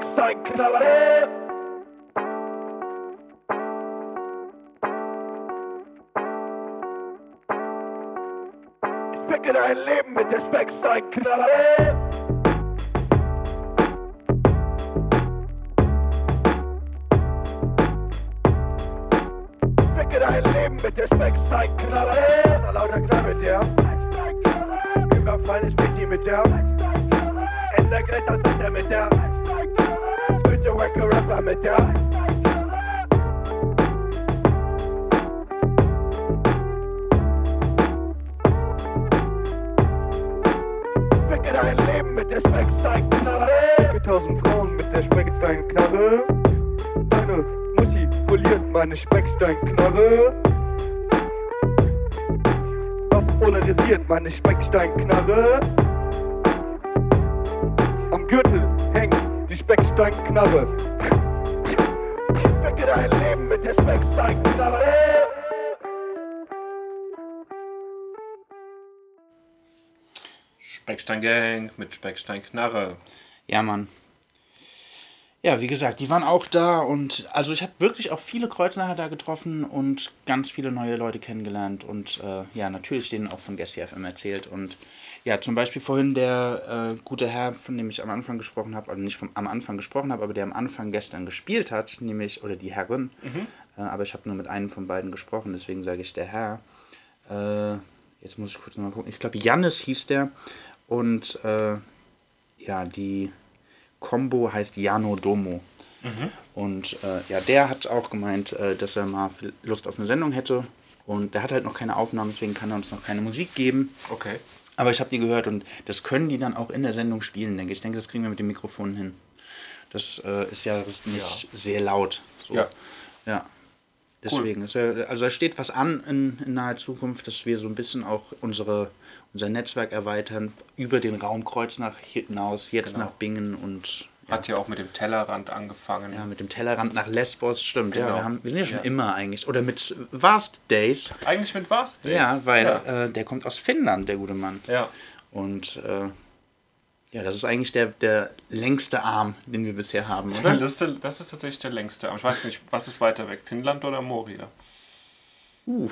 Mit der Specksteinknarre. Ich ficke dein Leben mit der Specksteinknarre. Ficke Specksteinknarre. Am Gürtel hängt die Specksteinknarre. Ficke dein Leben mit der Specksteinknarre. Speckstein Gang mit Speckstein Knarre. Ja, Mann. Ja, wie gesagt, die waren auch da und also ich habe wirklich auch viele Kreuznacher da getroffen und ganz viele neue Leute kennengelernt und äh, ja, natürlich denen auch von Gessi FM erzählt und ja, zum Beispiel vorhin der äh, gute Herr, von dem ich am Anfang gesprochen habe, also nicht vom, am Anfang gesprochen habe, aber der am Anfang gestern gespielt hat, nämlich, oder die Herrin, äh, aber ich habe nur mit einem von beiden gesprochen, deswegen sage ich der Herr. Äh, jetzt muss ich kurz nochmal gucken, ich glaube Jannis hieß der und äh, ja, die Combo heißt Jano Domo. Und äh, ja, der hat auch gemeint, äh, dass er mal Lust auf eine Sendung hätte. Und der hat halt noch keine Aufnahmen, deswegen kann er uns noch keine Musik geben. Okay. Aber ich habe die gehört und das können die dann auch in der Sendung spielen, denke ich. Ich denke, das kriegen wir mit dem Mikrofon hin. Das äh, ist ja nicht sehr laut. So. Ja. Ja. Deswegen, das wär, also da steht was an in, in naher Zukunft, dass wir so ein bisschen auch unsere, unser Netzwerk erweitern über den Raumkreuz nach hinaus, jetzt Genau. nach Bingen und ja, Hat ja auch mit dem Tellerrand angefangen. ja, mit dem Tellerrand nach Lesbos, stimmt. Ja, Genau. wir, haben, wir sind ja schon Ja. immer eigentlich. Oder mit Vast Days. Eigentlich mit was? Ja, weil Ja. Äh, der kommt aus Finnland, der gute Mann. ja. Und äh, ja, das ist eigentlich der, der längste Arm, den wir bisher haben, oder? Das ist, der- das ist tatsächlich der längste. Aber ich weiß nicht, was ist weiter weg? Finnland oder Moria? Uh.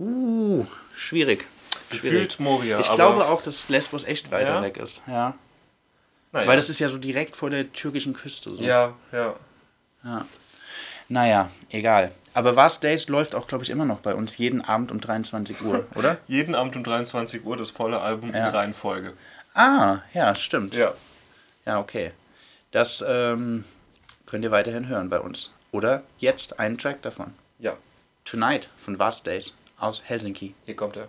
Uh, schwierig. Gefühlt Moria. Ich glaube auch, dass Lesbos echt weiter Ja? weg ist. Ja. naja. Weil das ist ja so direkt vor der türkischen Küste. So. Ja, ja. ja. Naja, egal. Aber Vast Days läuft auch, glaube ich, immer noch bei uns jeden Abend um 23 Uhr, oder? Jeden Abend um 23 Uhr das volle Album Ja. in Reihenfolge. Ah, ja, stimmt. Ja. Ja, okay. Das ähm, könnt ihr weiterhin hören bei uns. Oder jetzt einen Track davon. Ja. Tonight von Vast Days aus Helsinki. Hier kommt er.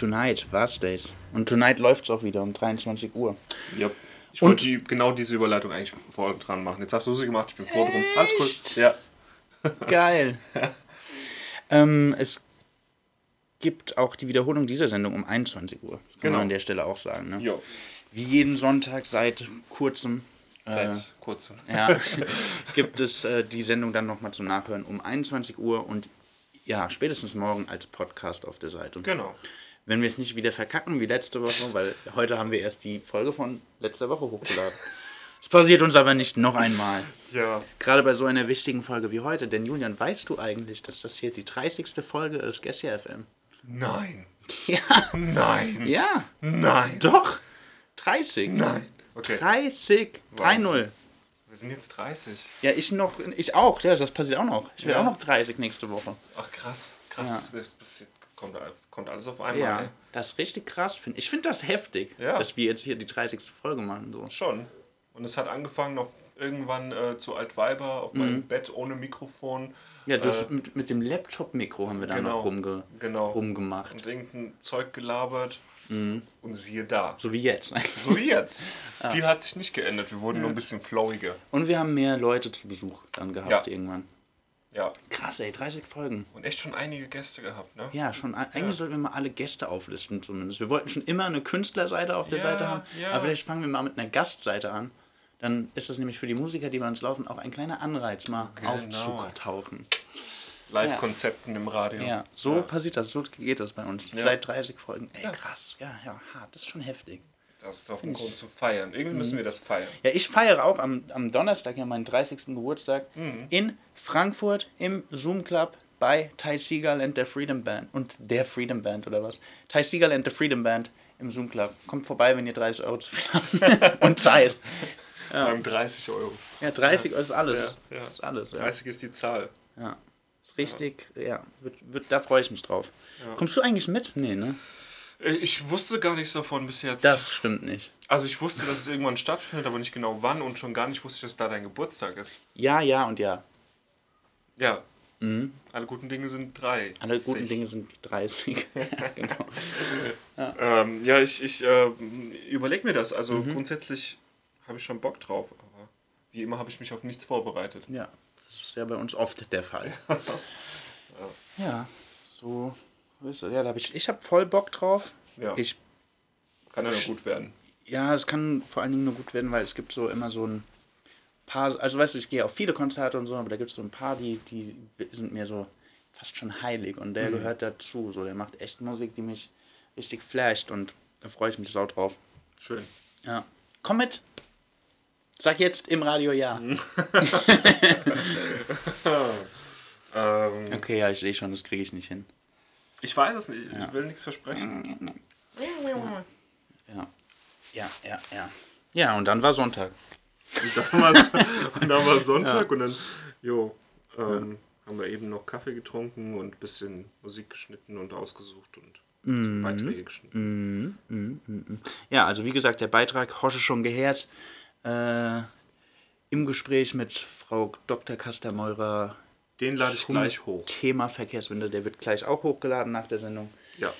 Tonight, Vast Days. Und Tonight läuft's auch wieder um 23 Uhr. Ja. Ich Und- wollte die, genau diese Überleitung eigentlich vor dran machen. Jetzt hast du sie gemacht, ich bin froh drum. Alles cool. Ja. Geil. ähm, es gibt auch die Wiederholung dieser Sendung um 21 Uhr. Das kann Genau. man an der Stelle auch sagen. Ne? Jo. Wie jeden Sonntag seit kurzem Seit äh, kurzem. ja, gibt es äh, die Sendung dann nochmal zum Nachhören um 21 Uhr und ja, spätestens morgen als Podcast auf der Seite. Genau. Wenn wir es nicht wieder verkacken wie letzte Woche, weil heute haben wir erst die Folge von letzter Woche hochgeladen. Es passiert uns aber nicht noch einmal. Ja. Gerade bei so einer wichtigen Folge wie heute. Denn Julian, weißt du eigentlich, dass das hier die 30. Folge ist, Gessia FM? Nein. Ja. Nein. Ja. Nein. Doch. 30. Nein. Okay. 30. 3-0. Wir sind jetzt 30. Ja, ich noch, ich auch, ja, das passiert auch noch. Ich werde Ja. auch noch 30 nächste Woche. Ach krass. Krass. Das, das kommt, kommt alles auf einmal. Ja, ey. das ist richtig krass. Find. Ich finde das heftig, Ja. dass wir jetzt hier die 30. Folge machen. So. Schon. Und es hat angefangen noch irgendwann äh, zu Altweiber auf meinem Mhm. Bett ohne Mikrofon. Ja, das Äh, mit, mit dem Laptop-Mikro haben wir da genau, noch rumge genau. rumgemacht. und irgendein Zeug gelabert. Mhm. Und siehe da. So wie jetzt. So wie jetzt. Ja. Viel hat sich nicht geändert. Wir wurden Ja. nur ein bisschen flowiger. Und wir haben mehr Leute zu Besuch dann gehabt Ja. irgendwann. Ja. Krass, ey, 30 Folgen. Und echt schon einige Gäste gehabt, ne? Ja, schon. Eigentlich sollten wir mal alle Gäste auflisten zumindest. Wir wollten schon immer eine Künstlerseite auf der Ja, Seite haben. ja. Aber vielleicht fangen wir mal mit einer Gastseite an. Dann ist das nämlich für die Musiker, die bei uns laufen, auch ein kleiner Anreiz, mal Genau. aufzutauchen. Live-Konzepten im Radio. Ja, so Ja. passiert das, so geht das bei uns. Ja. Seit 30 Folgen. Ey, Ja. krass. Ja, ja, hart. Das ist schon heftig. Das ist auch ein Grund zu feiern. Irgendwie müssen Mhm. wir das feiern. Ja, ich feiere auch am, am Donnerstag ja meinen 30. Geburtstag Mhm. in Frankfurt im Zoom Club bei Ty Seagal and der Freedom Band. Und der Freedom Band oder was? Ty Seagal and the Freedom Band im Zoom Club. Kommt vorbei, wenn ihr 30 Euro zu viel habt. Und Zeit. Ja. Beim 30 Euro. Ja, 30 ist alles. Ja, ja. Ist alles. Ja. 30 ist die Zahl. Ja. Ist richtig, ja. Wird, wird, da freue ich mich drauf. Ja. Kommst du eigentlich mit? Nee, ne? Äh, Ich wusste gar nichts davon bis jetzt. Das stimmt nicht. Also ich wusste, dass es irgendwann stattfindet, aber nicht genau wann und schon gar nicht wusste ich, dass da dein Geburtstag ist. Ja, ja und ja. Ja. Mhm. Alle guten Dinge sind drei. Alle guten. Dinge sind 30. ja, genau. Ja. Ähm, ja, ich, ich äh, überlege mir das. Also Mhm. grundsätzlich habe ich schon Bock drauf, aber wie immer habe ich mich auf nichts vorbereitet. Ja, das ist ja bei uns oft der Fall. ja, so ist es. Ja, da hab ich, ich habe voll Bock drauf. Ja. Ich, Kann ja nur gut werden. ja, es kann vor allen Dingen nur gut werden, weil es gibt so immer so ein paar, also weißt du, ich gehe auf viele Konzerte und so, aber da gibt es so ein paar, die, die sind mir so fast schon heilig und der Mhm. gehört dazu. So, der macht echt Musik, die mich richtig flasht und da freue ich mich sau drauf. Schön. Ja. Komm mit! Sag jetzt im Radio ja. Ähm, Okay, ja, ich sehe schon, das kriege ich nicht hin. Ich weiß es nicht, Ja. ich will nichts versprechen. Ja, ja, ja, ja. Ja, und dann war Sonntag. Und dann war, und dann war Sonntag Ja. und dann, jo, ähm, haben wir eben noch Kaffee getrunken und ein bisschen Musik geschnitten und ausgesucht und Mhm. Beiträge geschnitten. Mhm, mhm, mhm, mhm. Ja, also wie gesagt, der Beitrag Hosche schon gehört. Äh, Im Gespräch mit Frau Dr. Kastermeurer. Den lade ich gleich hoch. Thema Verkehrswende, der wird gleich auch hochgeladen nach der Sendung. Ja.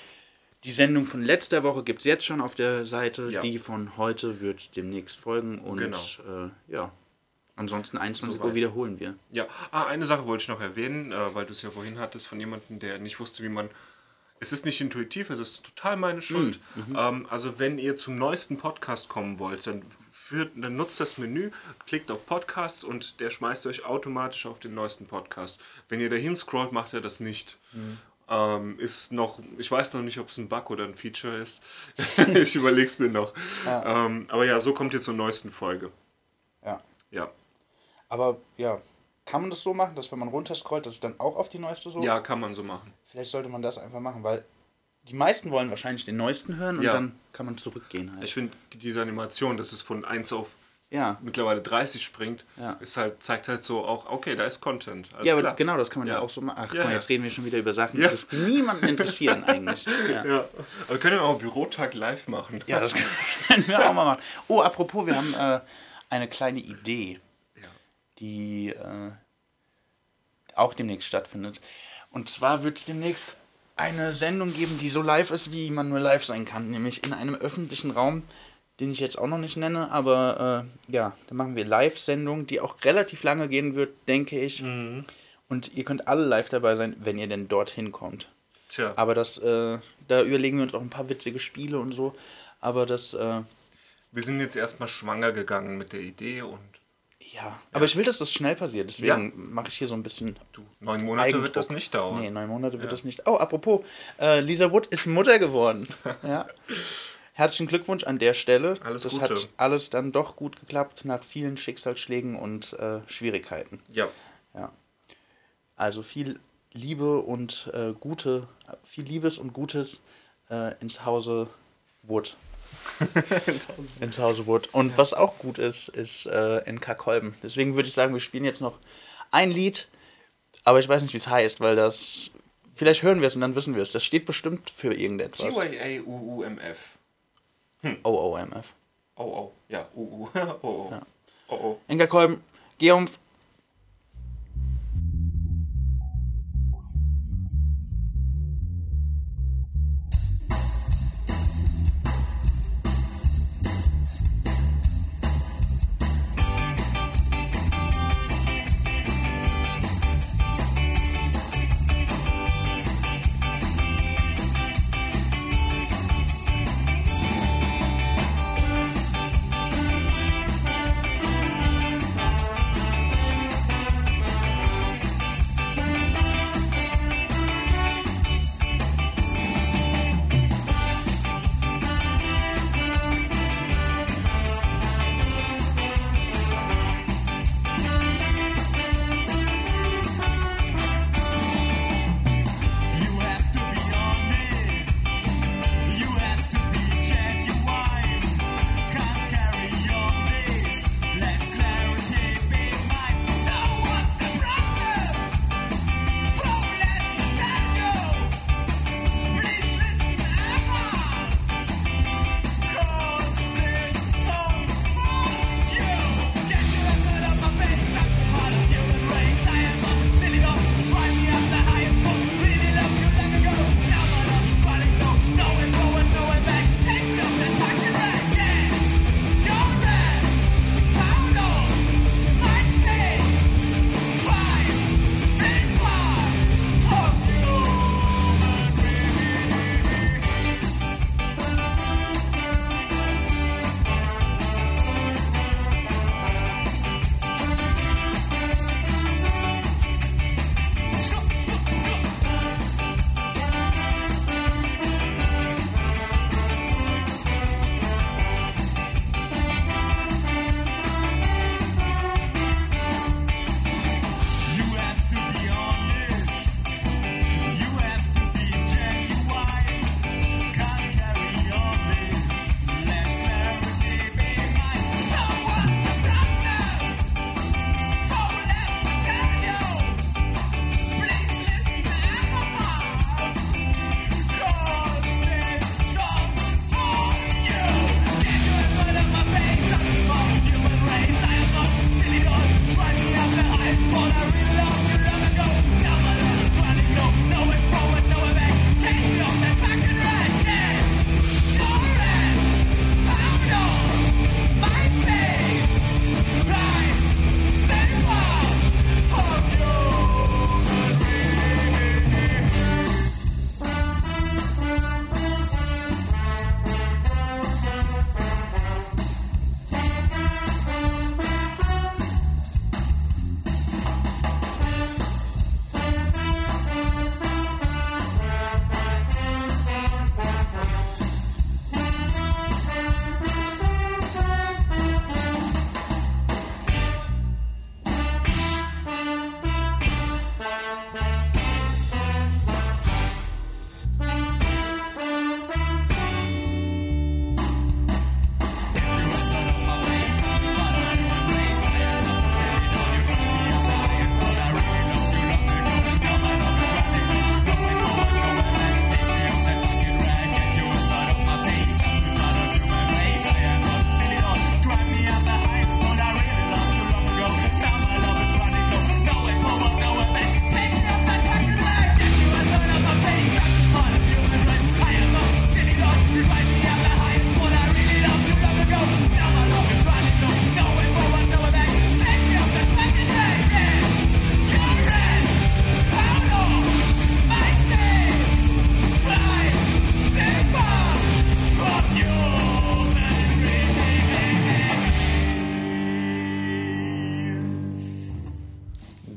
Die Sendung von letzter Woche gibt es jetzt schon auf der Seite. Ja. Die von heute wird demnächst folgen. Und Genau. äh, ja, ansonsten 21 Uhr Soweit. wiederholen wir. Ja, ah, eine Sache wollte ich noch erwähnen, äh, weil du es ja vorhin hattest von jemandem, der nicht wusste, wie man. Es ist nicht intuitiv, es ist total meine Schuld. Mhm, Ähm, also, wenn ihr zum neuesten Podcast kommen wollt, dann, führt, dann nutzt das Menü, klickt auf Podcasts und der schmeißt euch automatisch auf den neuesten Podcast. Wenn ihr dahin scrollt, macht er das nicht. Mhm. Ähm, ist noch, ich weiß noch nicht, ob es ein Bug oder ein Feature ist. ich überlege es mir noch. Ja. Ähm, aber ja, so kommt ihr zur neuesten Folge. Ja. Ja. Aber ja, kann man das so machen, dass wenn man runterscrollt, dass es dann auch auf die neueste so? Ja, kann man so machen. Vielleicht sollte man das einfach machen, weil die meisten wollen wahrscheinlich den neuesten hören und Ja. dann kann man zurückgehen halt. Ich finde diese Animation, dass es von 1 auf Ja. mittlerweile 30 springt, Ja. ist halt, zeigt halt so auch, okay, da ist Content. Alles ja, aber klar. genau, das kann man ja, Ja. auch so machen. Ach, ja. jetzt reden wir schon wieder über Sachen, die das niemanden interessieren eigentlich. Ja. Aber können wir auch Bürotag live machen? Ja, das können wir auch mal machen. Oh, apropos, wir haben äh, eine kleine Idee, die äh, auch demnächst stattfindet. Und zwar wird es demnächst eine Sendung geben, die so live ist, wie man nur live sein kann, nämlich in einem öffentlichen Raum, den ich jetzt auch noch nicht nenne, aber äh, ja, da machen wir Live-Sendung, die auch relativ lange gehen wird, denke ich. Mhm. Und ihr könnt alle live dabei sein, wenn ihr denn dorthin kommt. Tja. Aber das, äh, da überlegen wir uns auch ein paar witzige Spiele und so. Aber das, äh, Wir sind jetzt erstmal schwanger gegangen mit der Idee und ja. Aber ich will, dass das schnell passiert. Deswegen Ja. mache ich hier so ein bisschen. Du, neun Monate Eigendruck. wird das nicht dauern. Nee, neun Monate wird Ja. das nicht. Oh, apropos, äh, Lisa Wood ist Mutter geworden. ja. herzlichen Glückwunsch an der Stelle. Alles das Gute. hat alles dann doch gut geklappt nach vielen Schicksalsschlägen und äh, Schwierigkeiten. Ja. Ja. Also viel Liebe und äh, Gute, viel Liebes und Gutes äh, ins Hause Wood. ins Hause Wood. Und was auch gut ist, ist äh, NK Kolben. Deswegen würde ich sagen, wir spielen jetzt noch ein Lied, aber ich weiß nicht, wie es heißt, weil das. Vielleicht hören wir es und dann wissen wir es. Das steht bestimmt für irgendetwas. G-Y-A-U-U-M-F. OOMF. Oh, oh. Ja, U-U. oh, oh. Oh, oh. NK Kolben, Geomf.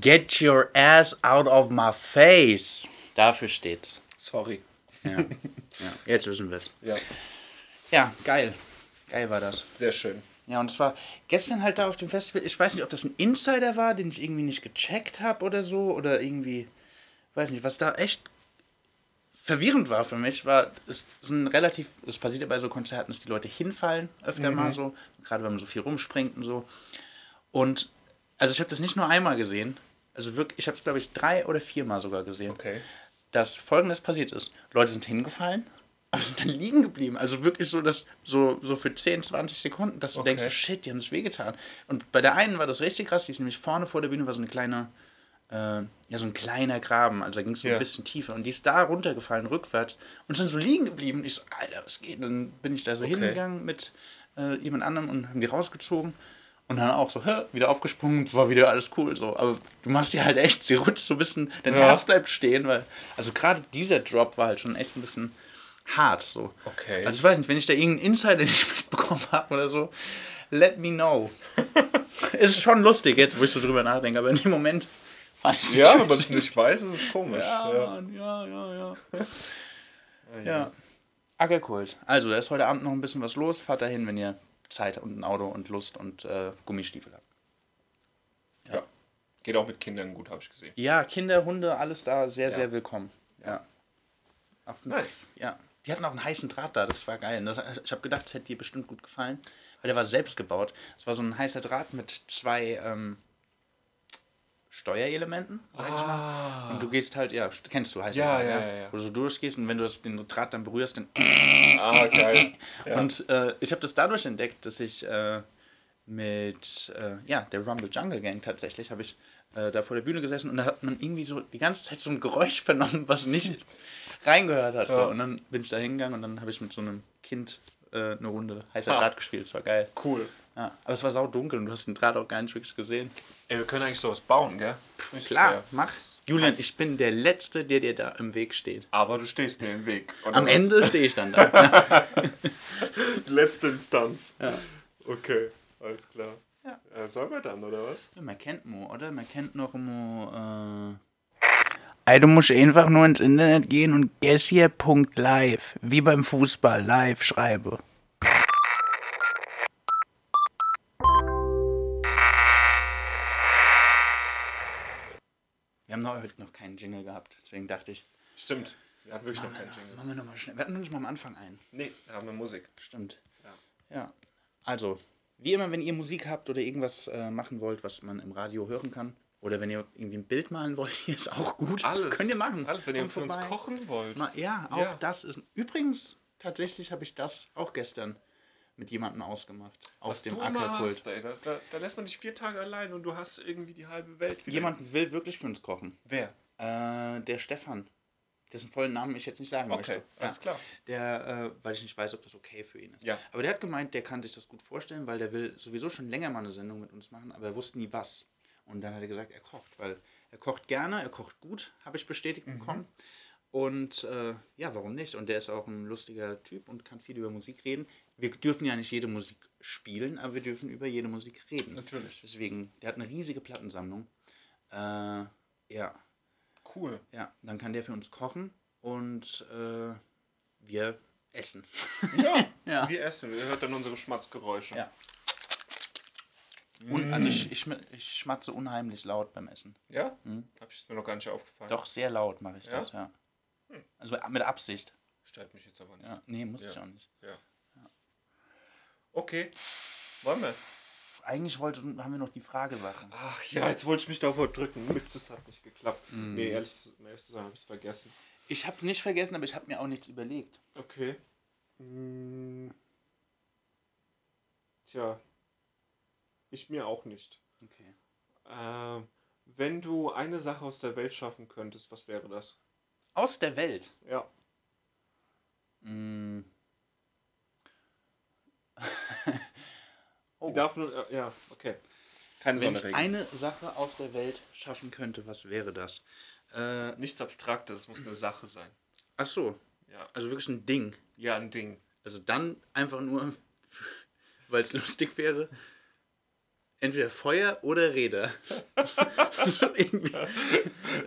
Get your ass out of my face. Dafür steht's. Sorry. Ja. ja. Jetzt wissen wir es. Ja. Ja, geil. Geil war das. Sehr schön. Ja, und es war gestern halt da auf dem Festival. Ich weiß nicht, ob das ein Insider war, den ich irgendwie nicht gecheckt habe oder so. Oder irgendwie, weiß nicht, was da echt verwirrend war für mich, war, es sind relativ, es passiert ja bei so Konzerten, dass die Leute hinfallen, öfter mal so. Gerade wenn man so viel rumspringt und so. Und, also ich habe das nicht nur einmal gesehen. Also wirklich, ich habe es, glaube ich, drei oder viermal sogar gesehen. Okay. dass folgendes passiert ist. Leute sind hingefallen, aber sind dann liegen geblieben. Also wirklich so, dass, so, so für 10, 20 Sekunden, dass du Okay. denkst, shit, die haben sich wehgetan. Und bei der einen war das richtig krass, die ist nämlich vorne vor der Bühne, war so eine kleine, äh, ja, so ein kleiner Graben. Also da ging es so Ja. ein bisschen tiefer. Und die ist da runtergefallen, rückwärts, und ist dann so liegen geblieben. Ich so, Alter, was geht? Dann bin ich da so Okay. hingegangen mit äh, jemand anderem und haben die rausgezogen. Und dann auch so, hä, wieder aufgesprungen, war wieder alles cool. So. Aber du machst die halt echt, die rutscht so ein bisschen, dein Ja. Herz bleibt stehen, weil, also gerade dieser Drop war halt schon echt ein bisschen hart. So. Okay. Also ich weiß nicht, wenn ich da irgendeinen Insider nicht mitbekommen habe oder so, let me know. ist schon lustig jetzt, wo ich so drüber nachdenke, aber in dem Moment fand ich Ja, wenn man es nicht weiß, ist es komisch. Ja, Ja. Mann, ja, ja, ja. ja. Ackerkult. Also, da ist heute Abend noch ein bisschen was los. Fahrt dahin, wenn ihr Zeit und ein Auto und Lust und äh, Gummistiefel habt. Ja. Geht auch mit Kindern gut, habe ich gesehen. Ja, Kinder, Hunde, alles da sehr, Ja. sehr willkommen. Ja. Auf- Nice. Ja. Die hatten auch einen heißen Draht da, das war geil. Das, ich habe gedacht, es hätte dir bestimmt gut gefallen, weil der war selbst gebaut. Es war so ein heißer Draht mit zwei ähm, Steuerelementen. mal. Und du gehst halt, ja, kennst du heißer Ja, ja, ja, ja. Wo du so durchgehst und wenn du das, den Draht dann berührst, dann Ah, geil. Ja. und äh, ich habe das dadurch entdeckt, dass ich äh, mit äh, ja, der Rumble Jungle Gang tatsächlich, habe ich äh, da vor der Bühne gesessen und da hat man irgendwie so die ganze Zeit so ein Geräusch vernommen, was nicht reingehört hat. Ja. Und dann bin ich da hingegangen und dann habe ich mit so einem Kind äh, eine Runde heißer Ah. Draht gespielt. Das war geil. Cool. Ja. Aber es war saudunkel und du hast den Draht auch gar nicht wirklich gesehen. Ey, wir können eigentlich sowas bauen, gell? Nicht Klar, schwer. mach. Julian, ich bin der Letzte, der dir da im Weg steht. Aber du stehst mir im Weg. oder Am was? Ende stehe ich dann da. Letzte Instanz. Ja. Okay, alles klar. Ja. Äh, sollen wir dann, oder was? Ja, man kennt Mo, oder? Man kennt noch Mo, äh... Ey, du musst einfach nur ins Internet gehen und guessier.live, wie beim Fußball, live schreibe. Noch, noch keinen Jingle gehabt, deswegen dachte ich, Stimmt. Wir hatten wirklich noch keinen Jingle. machen wir nochmal schnell. Wir hatten noch nicht mal am Anfang einen. Nee, da haben wir Musik. Stimmt. Ja. Ja. Also, wie immer, wenn ihr Musik habt oder irgendwas äh, machen wollt, was man im Radio hören kann, oder wenn ihr irgendwie ein Bild malen wollt, hier ist auch gut. Alles. Könnt ihr machen. Alles, wenn ihr für uns kochen wollt. Ma ja, auch Ja. das ist. Übrigens, tatsächlich habe ich das auch gestern mit jemandem ausgemacht. Aus Was dem Ackerkult. da, da lässt man dich vier Tage allein und du hast irgendwie die halbe Welt wieder. Jemand will wirklich für uns kochen. Wer? Äh, der Stefan. Dessen vollen Namen ich jetzt nicht sagen Okay, möchte. alles klar. Der, äh, weil ich nicht weiß, ob das okay für ihn ist. Ja. Aber der hat gemeint, der kann sich das gut vorstellen, weil der will sowieso schon länger mal eine Sendung mit uns machen, aber er wusste nie was. Und dann hat er gesagt, er kocht, weil er kocht gerne, er kocht gut, habe ich bestätigt Mhm. bekommen. Und äh, ja, warum nicht? Und der ist auch ein lustiger Typ und kann viel über Musik reden. Wir dürfen ja nicht jede Musik spielen, aber wir dürfen über jede Musik reden. Natürlich. Deswegen, der hat eine riesige Plattensammlung. Äh, ja, Cool. ja, dann kann der für uns kochen und äh, wir essen. Ja, Ja. wir essen. Ihr hört dann unsere Schmatzgeräusche. Ja. Und, also ich, ich, schma- ich schmatze unheimlich laut beim Essen. Ja? Mhm. Hab ich mir noch gar nicht aufgefallen. Doch, sehr laut mache ich Ja? das, ja. Also mit Absicht. Stört mich jetzt aber nicht. Ja. Nee, muss ich Ja. auch nicht. Ja. Okay. Wollen wir? Eigentlich wollte, haben wir noch die Fragesachen. Ach ja, jetzt wollte ich mich davor drücken. Mist, das hat nicht geklappt. Mhm. Nee, ehrlich, zu- ehrlich zu sein, habe ich es vergessen. Ich habe es nicht vergessen, aber ich habe mir auch nichts überlegt. Okay. Hm. Tja. Ich mir auch nicht. Okay. Ähm, wenn du eine Sache aus der Welt schaffen könntest, was wäre das? Aus der Welt. Ja. Mm. Die darf nur, ja, okay. Keine Wenn ich eine Sache aus der Welt schaffen könnte, was wäre das? Äh, Nichts Abstraktes, es muss eine Sache sein. ach so, Ja. also wirklich ein Ding. Ja, ein Ding. Also dann einfach nur, weil es lustig wäre, entweder Feuer oder Räder. Irgendwie.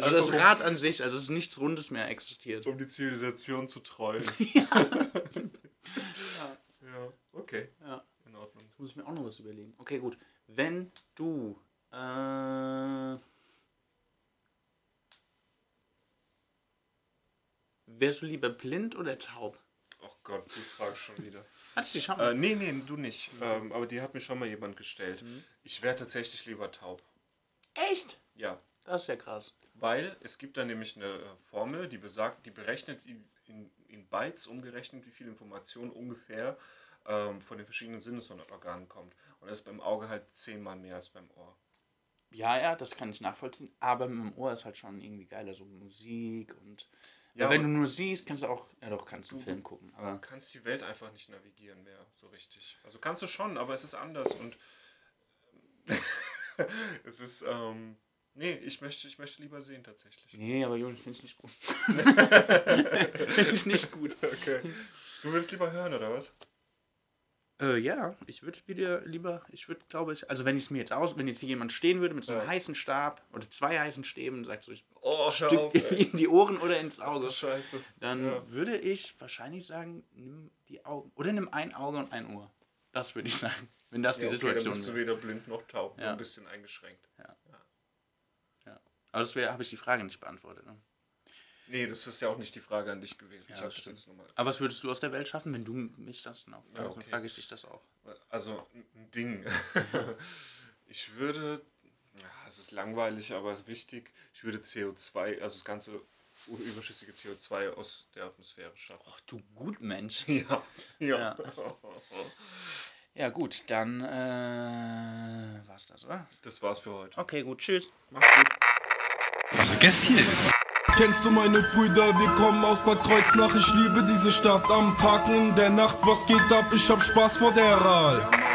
also das Rad an sich, also es ist nichts Rundes mehr existiert. Um die Zivilisation zu trollen. anderes überlegen. Okay, gut. Wenn du. Äh, wärst du lieber blind oder taub? Oh Gott, die Frage schon wieder. Hatte ich die schon Äh, nee, nee, du nicht. Ähm, aber die hat mir schon mal jemand gestellt. Mhm. Ich wäre tatsächlich lieber taub. Echt? Ja. Das ist ja krass. Weil es gibt da nämlich eine äh, Formel, die besagt, die berechnet in, in Bytes umgerechnet, wie viel Information ungefähr ähm, von den verschiedenen Sinnesorganen kommt. Und das ist beim Auge halt zehnmal mehr als beim Ohr. Ja, ja, das kann ich nachvollziehen. Aber mit dem Ohr ist halt schon irgendwie geiler, so Musik und. Ja, wenn du nur siehst, kannst du auch. Ja, doch, kannst du einen Film gucken. Du Aber kannst die Welt einfach nicht navigieren mehr, so richtig. Also kannst du schon, aber es ist anders und es ist, ähm, nee, ich möchte, ich möchte lieber sehen tatsächlich. nee, aber Julian, finde ich nicht gut. finde ich nicht gut. Okay. Du willst lieber hören, oder was? Äh, ja, ich würde wieder lieber, ich würde, glaube ich, also wenn ich es mir jetzt aus, wenn jetzt hier jemand stehen würde mit so einem Ja. heißen Stab oder zwei heißen Stäben und sagt so, ich Oh, Stück auf, in die Ohren oder ins Auge, du Scheiße. dann Ja. würde ich wahrscheinlich sagen, nimm die Augen oder nimm ein Auge und ein Ohr. Das würde ich sagen, wenn das die Ja, okay, dann Situation bist du wäre. weder blind noch taub, nur Ja. ein bisschen eingeschränkt. Aber das wäre, habe ich die Frage nicht beantwortet. Ne? Nee, das ist ja auch nicht die Frage an dich gewesen. Ja. Aber was würdest du aus der Welt schaffen, wenn du mich das fragst? Ja, Dann okay. frage ich dich das auch. Also ein Ding. ich würde, ja, es ist langweilig, aber es ist wichtig, ich würde CO2, also das ganze überschüssige CO2 aus der Atmosphäre schaffen. Ach du gut Mensch. Ja, ja. Ja. Ja gut, dann äh, war's das, oder? Das war's für heute. Okay, gut, tschüss. Mach's gut. Vergiss hier ist. Kennst du meine Brüder? Wir kommen aus Bad Kreuznach. Ich liebe diese Stadt am Parken in der Nacht. Was geht ab? Ich hab Spaß vor der Rahl.